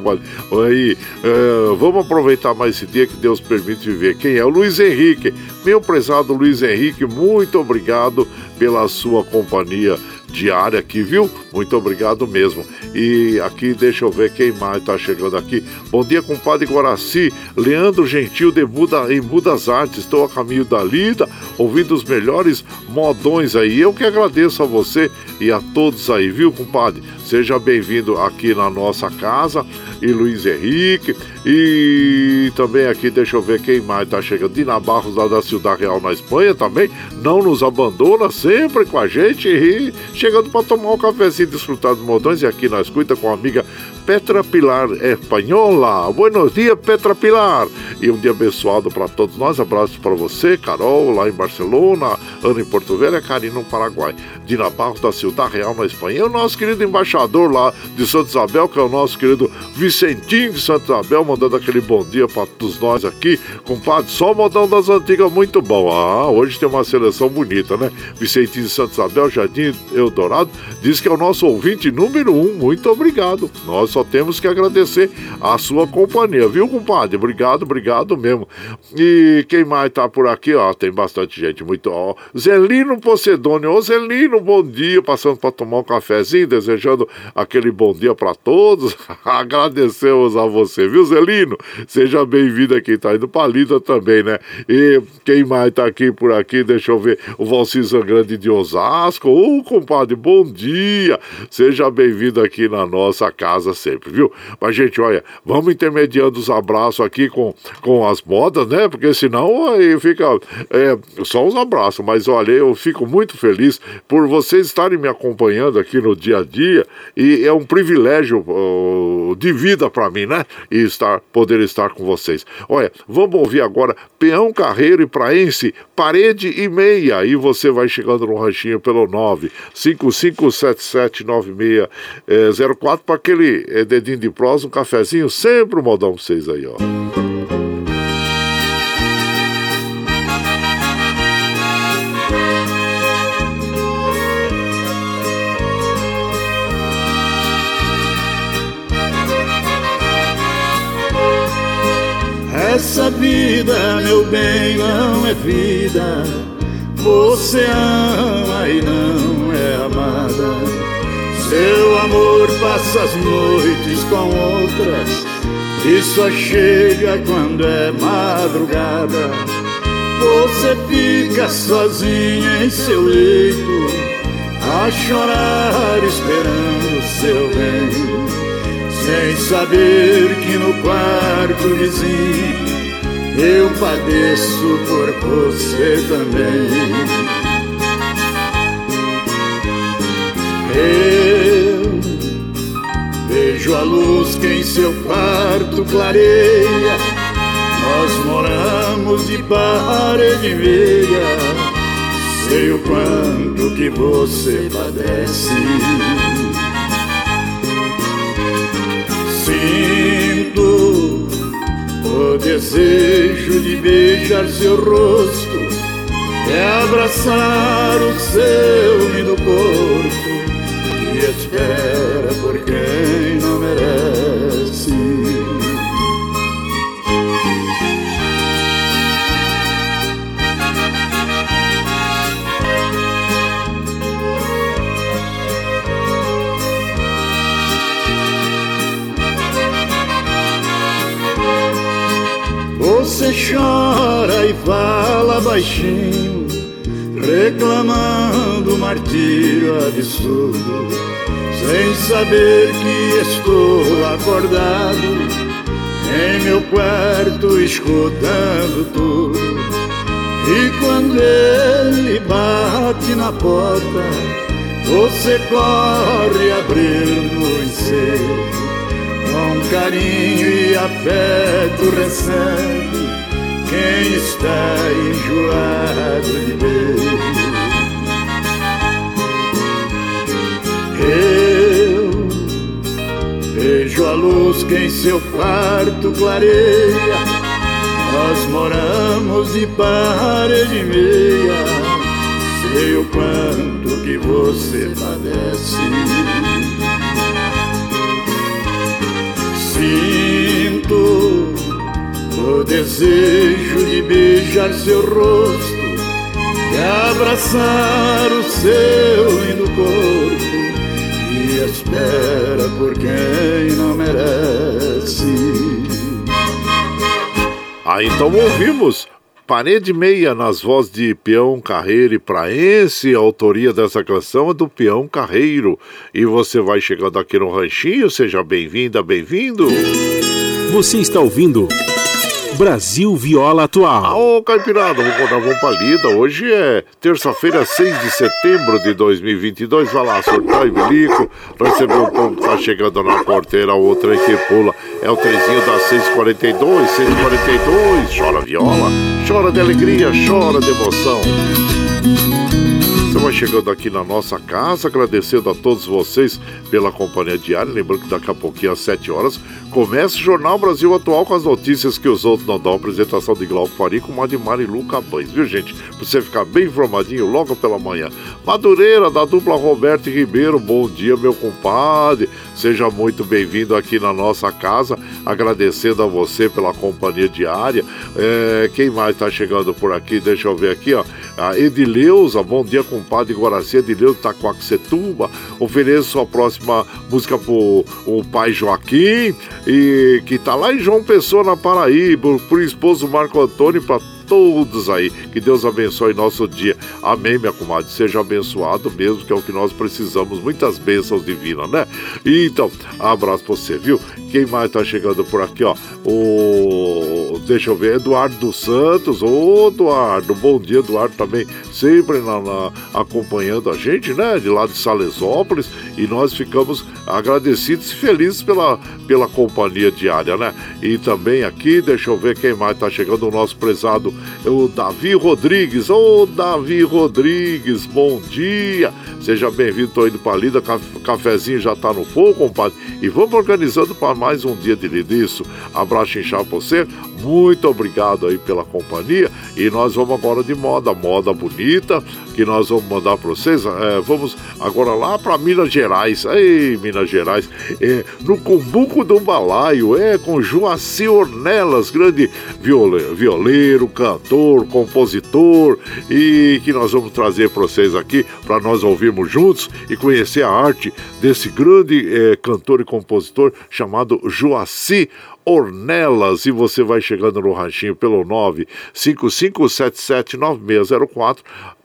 Aí, é, vamos aproveitar mais esse dia que Deus permite viver. Quem é? O Luiz Henrique. Meu prezado Luiz Henrique, muito obrigado pela sua companhia diária aqui, viu? Muito obrigado mesmo. E aqui, deixa eu ver quem mais tá chegando aqui. Bom dia, compadre Guaraci, Leandro Gentil de Buda, em Budas Artes. Estou a caminho da lida, ouvindo os melhores modões aí. Eu que agradeço a você e a todos aí, viu, compadre? Seja bem-vindo aqui na nossa casa. E Luiz Henrique. E também aqui, deixa eu ver quem mais tá chegando. Dina Barros, lá da Cidade Real, na Espanha, também. Não nos abandona, sempre com a gente. E chegando para tomar um cafezinho, desfrutar dos modões. E aqui nós cuida com a amiga Petra Pilar Espanhola. Buenos dias, Petra Pilar. E um dia abençoado para todos nós. Abraços para você, Carol, lá em Barcelona, Ana em Porto Velho, Karina no Paraguai. Dina Barros, da Cidade Real, na Espanha. E o nosso querido embaixador lá de Santa Isabel, que é o nosso querido Vicentinho de Santa Isabel, mandando aquele bom dia para todos nós aqui. Compadre, só modão das antigas, muito bom. Ah, hoje tem uma seleção bonita, né? Vicentinho de Santa Isabel, Jardim Eldorado, diz que é o nosso ouvinte número um. Muito obrigado. Nós só temos que agradecer a sua companhia, viu, compadre? Obrigado, obrigado mesmo. E quem mais tá por aqui, ó? Tem bastante gente, muito. Ó, Zelino Pocedônio. Ô, Zelino, bom dia. Passando para tomar um cafezinho, desejando aquele bom dia para todos. [LAUGHS] Agradecemos a você, viu, Zelino? Seja bem-vindo aqui, tá indo pra Lida também, né? E quem mais tá aqui por aqui? Deixa eu ver. O Valcisa Grande de Osasco. Ô, compadre, bom dia. Seja bem-vindo aqui na nossa casa sempre, viu? Mas, gente, olha, vamos intermediando os abraços aqui com, com as modas, né? Porque senão aí fica é, só os abraços. Mas olha, eu fico muito feliz por vocês estarem me acompanhando aqui no dia a dia e é um privilégio uh, de vida para mim, né? E estar, poder estar com vocês. Olha, vamos ouvir agora Peão Carreiro e Praense, Parede e Meia. E você vai chegando no ranchinho pelo 955779604 para aquele é, dedinho de prosa, um cafezinho, sempre um modão pra vocês aí, ó. Essa vida, meu bem, não é vida. Você ama e não é amada. Seu amor passa as noites com outras e só chega quando é madrugada. Você fica sozinha em seu leito a chorar esperando seu bem, sem saber que no quarto vizinho eu padeço por você também. Eu vejo a luz que em seu quarto clareia. Nós moramos de parede meia. Sei o quanto que você padece. Sinto desejo de beijar seu rosto é abraçar o seu lindo corpo que espera por quem não merece. Você chora e fala baixinho, reclamando o martírio absurdo, sem saber que estou acordado em meu quarto escutando tudo. E quando ele bate na porta, você corre abrindo o ensejo com carinho e afeto recebe quem está enjoado de beijo. Eu vejo a luz que em seu quarto clareia. Nós moramos de parede e meia. Sei o quanto que você padece. Sinto o desejo de beijar seu rosto e abraçar o seu lindo corpo espera por quem não merece. Ah, então ouvimos Parede Meia nas vozes de Peão Carreiro e Praense. A autoria dessa canção é do Peão Carreiro. E você vai chegando aqui no Ranchinho, seja bem-vinda, bem-vindo. Você está ouvindo Brasil Viola Atual. Ô, Caipirada, vamos contar vamos pra lida. Hoje é terça-feira, 6 de setembro de 2022. Vai lá, surtar e bilico. Recebeu o povo que tá chegando na porteira, o outro aí que pula. É o trezinho da 642, 642. Chora viola, chora de alegria, chora de emoção. Chegando aqui na nossa casa, agradecendo a todos vocês pela companhia diária. Lembrando que daqui a pouquinho, às 7 horas, começa o Jornal Brasil Atual com as notícias que os outros não dão. Apresentação de Glauco Fari com Madimar e Luca Bães, viu gente? Pra você ficar bem informadinho logo pela manhã. Madureira, da dupla Roberto Ribeiro, bom dia, meu compadre. Seja muito bem-vindo aqui na nossa casa, agradecendo a você pela companhia diária. É, quem mais está chegando por aqui? Deixa eu ver aqui, ó. A Edileuza, bom dia, compadre Guaraci, Edileuza Taquaquecetuba. Ofereço a próxima música pro o pai Joaquim, e que tá lá em João Pessoa, na Paraíba, pro esposo Marco Antônio, para todos aí. Que Deus abençoe nosso dia. Amém, minha comadre. Seja abençoado mesmo, que é o que nós precisamos. Muitas bênçãos divinas, né? Então, abraço pra você, viu? Quem mais tá chegando por aqui, ó? O. Deixa eu ver, Eduardo Santos. Ô, Eduardo, bom dia, Eduardo também. Sempre na, na, acompanhando a gente, né? De lá de Salesópolis. E nós ficamos agradecidos e felizes pela, pela companhia diária, né? E também aqui, deixa eu ver quem mais tá chegando, o nosso prezado é o Davi Rodrigues. Ô, Davi Rodrigues, bom dia. Seja bem-vindo, tô indo pra lida, cafezinho já tá no fogo, compadre. E vamos organizando para mais um dia de lida. Isso, abraço inchado pra você. Muito obrigado aí pela companhia. E nós vamos agora de moda, moda bonita, que nós vamos mandar para vocês. É, vamos agora lá para Minas Gerais. Ei, Minas Gerais, é, no Cumbuco do Balaio, é com Joaci Ornelas, grande violeiro, violeiro, cantor, compositor, e que nós vamos trazer para vocês aqui para nós ouvirmos juntos e conhecer a arte desse grande é, cantor e compositor chamado Joaci Ornelas. E você vai chegando no ranchinho pelo 955779604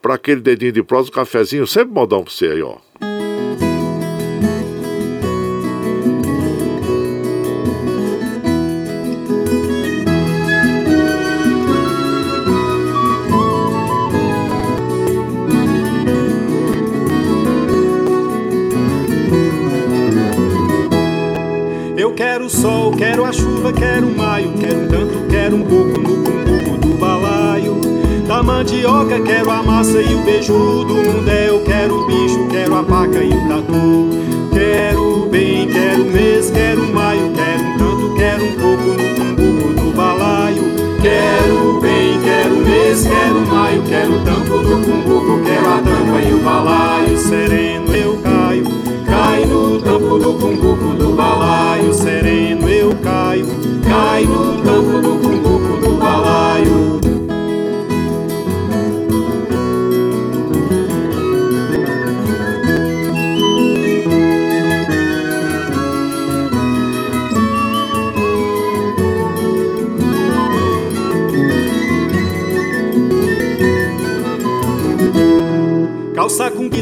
para aquele dedinho de prosa, um cafezinho, sempre modão para você aí, ó. quero o sol, quero a chuva, quero maio, quero tanto, quero um pouco no cumbuco do balaio. Da mandioca, quero a massa e o beijo do mundé. Eu quero o bicho, quero a vaca e o tatu. Quero o bem,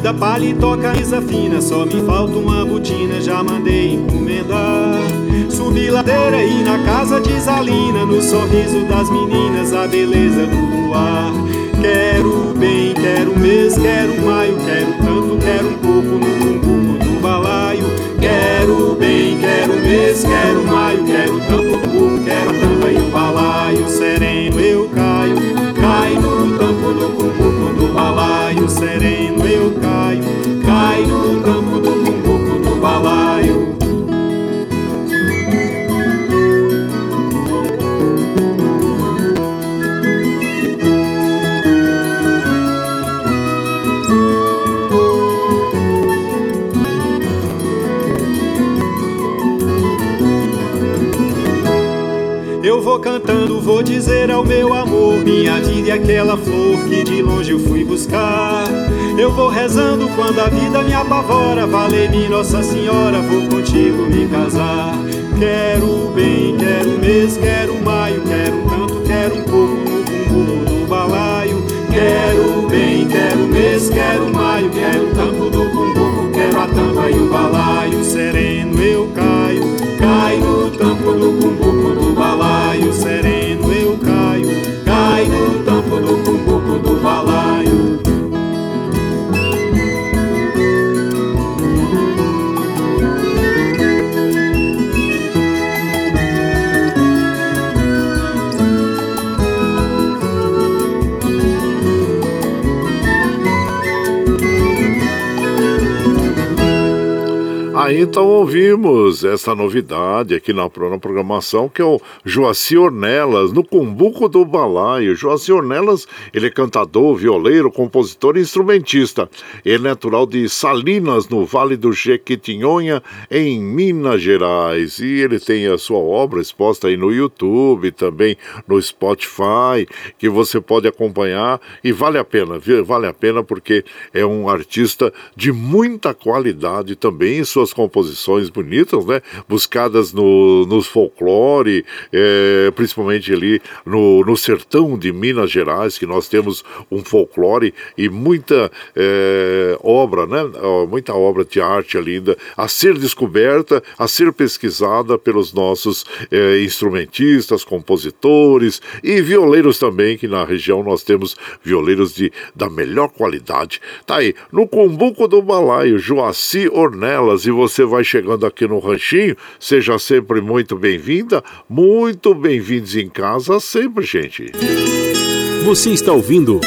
Cumprida, paletó, camisa fina. Só me falta uma botina, já mandei encomendar. Subi ladeira e na casa de Zalina No sorriso das meninas, a beleza do luar. Quero bem, quero mês, quero maio Quero tanto, quero um pouco no cumbuco do balaio. Quero bem, quero mês, quero maio Quero tanto, quero tanto aí o balaio. Sereno balaio Sereno eu caio, caio no dizer ao meu amor Minha vida é aquela flor que de longe eu fui buscar. Eu vou rezando quando a vida me apavora. Vale-me Nossa Senhora, vou contigo me casar. Quero bem, quero mês, quero maio Quero tanto, quero um pouco no cumbuco do balaio. Quero bem, quero mês, quero maio Quero tampo do cumbuco, quero a tampa e o balaio. Sereno eu no tampo do cumbuco do balaio. Aí então ouvimos essa novidade aqui na, na programação, que é o Joaci Ornelas, no Cumbuco do Balaio. Joaci Ornelas, ele é cantador, violeiro, compositor e instrumentista. Ele é natural de Salinas, no Vale do Jequitinhonha, em Minas Gerais. E ele tem a sua obra exposta aí no YouTube, também no Spotify, que você pode acompanhar e vale a pena, vale a pena porque é um artista de muita qualidade também suas composições bonitas, né? Buscadas no, nos folclore, é, principalmente ali no, no sertão de Minas Gerais, que nós temos um folclore e muita é, obra, né? Muita obra de arte linda a ser descoberta, a ser pesquisada pelos nossos é, instrumentistas, compositores e violeiros também, que na região nós temos violeiros de, da melhor qualidade. Tá aí, no Cumbuco do Balaio, Joaci Ornelas, e você vai chegando aqui no Ranchinho, seja sempre muito bem-vinda, muito bem-vindos em casa sempre, gente. Você está ouvindo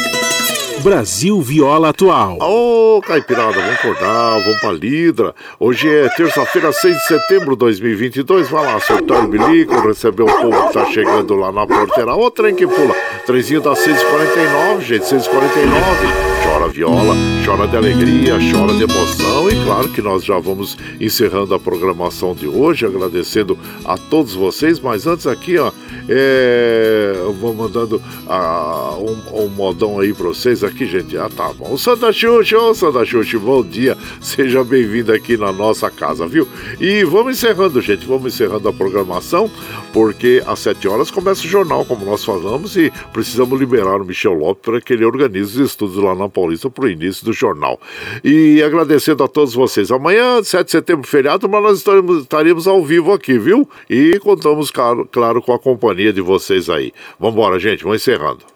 Brasil Viola Atual. Ô, oh, Caipirada, vamos acordar, vamos pra Lidra. Hoje é terça-feira, 6 de setembro de 2022. Vai lá, soltar o bilico, receber o povo que tá chegando lá na porteira. Ô, trem que pula. Trezinho da 649, gente, 649 chora viola, chora de alegria, chora de emoção e claro que nós já vamos encerrando a programação de hoje, agradecendo a todos vocês, mas antes aqui, ó, é, eu vou mandando ah, um, um, modão aí pra vocês aqui, gente. Ah, tá bom. Santa Xuxa, ô Santa Xuxa, bom dia, seja bem-vindo aqui na nossa casa, viu? E vamos encerrando, gente, vamos encerrando a programação, porque às 7 horas começa o jornal, como nós falamos, e precisamos liberar o Michel Lopes para que ele organize os estudos lá na Paulista para o início do jornal. E agradecendo a todos vocês. Amanhã, 7 de setembro, feriado, mas nós estaremos, estaremos ao vivo aqui, viu? E contamos, claro, claro, com a companhia de vocês aí. Vamos embora, gente, vamos encerrando.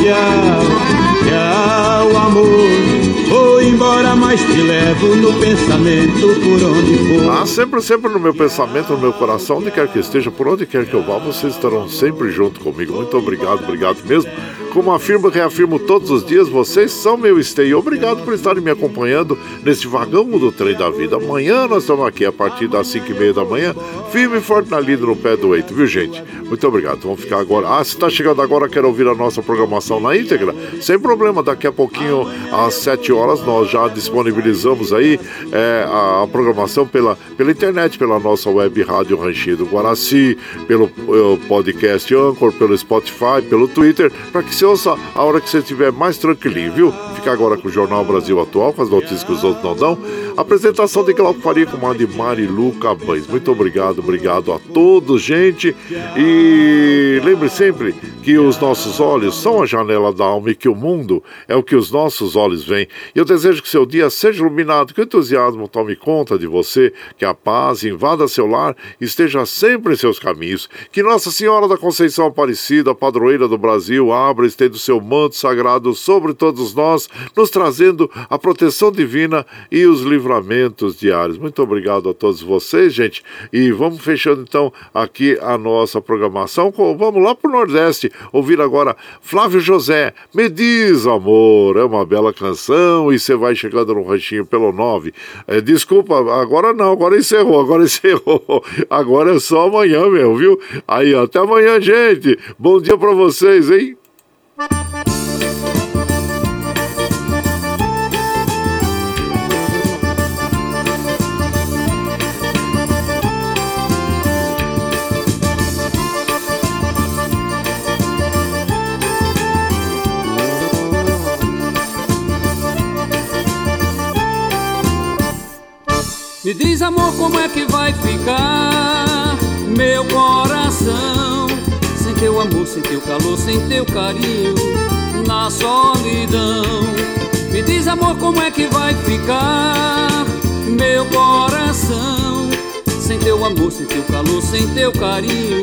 Yeah. Mas te levo no pensamento por onde for. Ah, sempre, sempre no meu pensamento, no meu coração, onde quer que esteja, por onde quer que eu vá, vocês estarão sempre junto comigo. Muito obrigado, obrigado mesmo. Como afirmo reafirmo todos os dias, vocês são meu esteio. Obrigado por estarem me acompanhando neste vagão do trem da vida. Amanhã nós estamos aqui a partir das 5 e meia da manhã, firme e forte na lida no pé do eito, viu gente? Muito obrigado. Vamos ficar agora. Ah, se está chegando agora, quer ouvir a nossa programação na íntegra? Sem problema, daqui a pouquinho, às 7 horas, nós já disponibilizamos aí é, a, a, programação pela, pela internet, pela nossa web rádio Ranchinho do Guaraci, pelo, pelo podcast Anchor, pelo Spotify, pelo Twitter, para que você ouça a hora que você estiver mais tranquilinho, viu? Fica agora com o Jornal Brasil Atual, com as notícias que os outros não dão. Apresentação de Glauco Faria com a de Marilu Cabães. Muito obrigado, obrigado a todos, gente. E lembre sempre que os nossos olhos são a janela da alma e que o mundo é o que os nossos olhos veem. Eu desejo que seu dia seja iluminado, que o entusiasmo tome conta de você, que a paz invada seu lar esteja sempre em seus caminhos. Que Nossa Senhora da Conceição Aparecida, padroeira do Brasil, abra e estenda o seu manto sagrado sobre todos nós, nos trazendo a proteção divina e os livramentos diários. Muito obrigado a todos vocês, gente. E vamos fechando então aqui a nossa programação. Vamos lá para o Nordeste ouvir agora Flávio José. Me diz, amor, é uma bela canção e você vai chegando no ranchinho pelo 9. É, desculpa, agora não, agora encerrou, agora [LAUGHS] encerrou. Agora é só amanhã mesmo, viu? Aí, até amanhã, gente. Bom dia para vocês, hein? Me diz, amor, como é que vai ficar meu coração sem teu amor, sem teu calor, sem teu carinho na solidão. Me diz, amor, como é que vai ficar meu coração sem teu amor, sem teu calor, sem teu carinho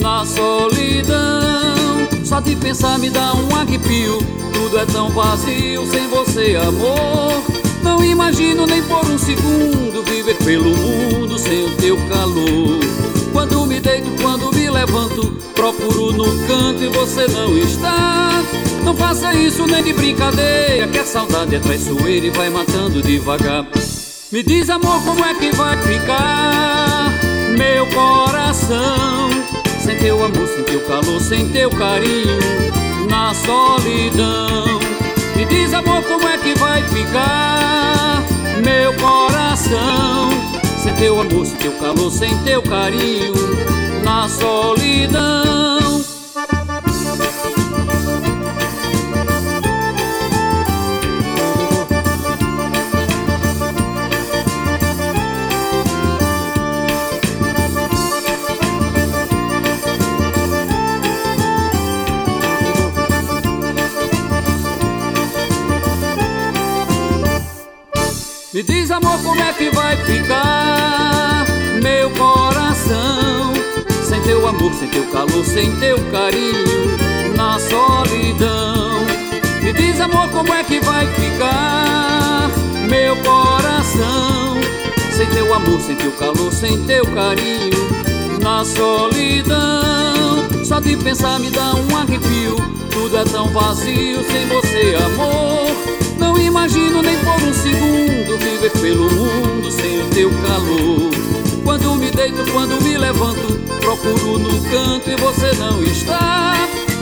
na solidão. Só de pensar me dá um arrepio, tudo é tão vazio sem você, amor. Não imagino nem por um segundo viver pelo mundo sem o teu calor. Quando me deito, quando me levanto, procuro num canto e você não está. Não faça isso nem de brincadeira, que a saudade é traiçoeira e vai matando devagar. Me diz, amor, como é que vai ficar meu coração? Sem teu amor, sem teu calor, sem teu carinho, na solidão. Me diz, amor, como é que vai ficar meu coração? Sem teu amor, sem teu calor, sem teu carinho, na solidão. Me diz, amor, como é que vai ficar meu coração? Sem teu amor, sem teu calor, sem teu carinho, na solidão. Me diz, amor, como é que vai ficar meu coração? Sem teu amor, sem teu calor, sem teu carinho, na solidão. Só de pensar me dá um arrepio, tudo é tão vazio sem você, amor. Imagino nem por um segundo viver pelo mundo sem o teu calor. Quando me deito, quando me levanto, procuro no canto e você não está.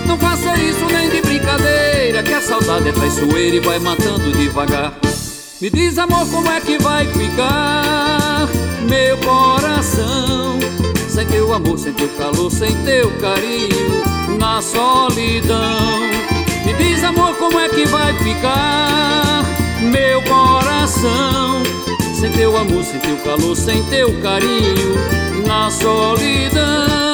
Não faça isso nem de brincadeira, que a saudade é traiçoeira e vai matando devagar. Me diz, amor, como é que vai ficar meu coração? Sem teu amor, sem teu calor, sem teu carinho, na solidão. Diz, amor, como é que vai ficar meu coração? Sem teu amor, sem teu calor, sem teu carinho, na solidão.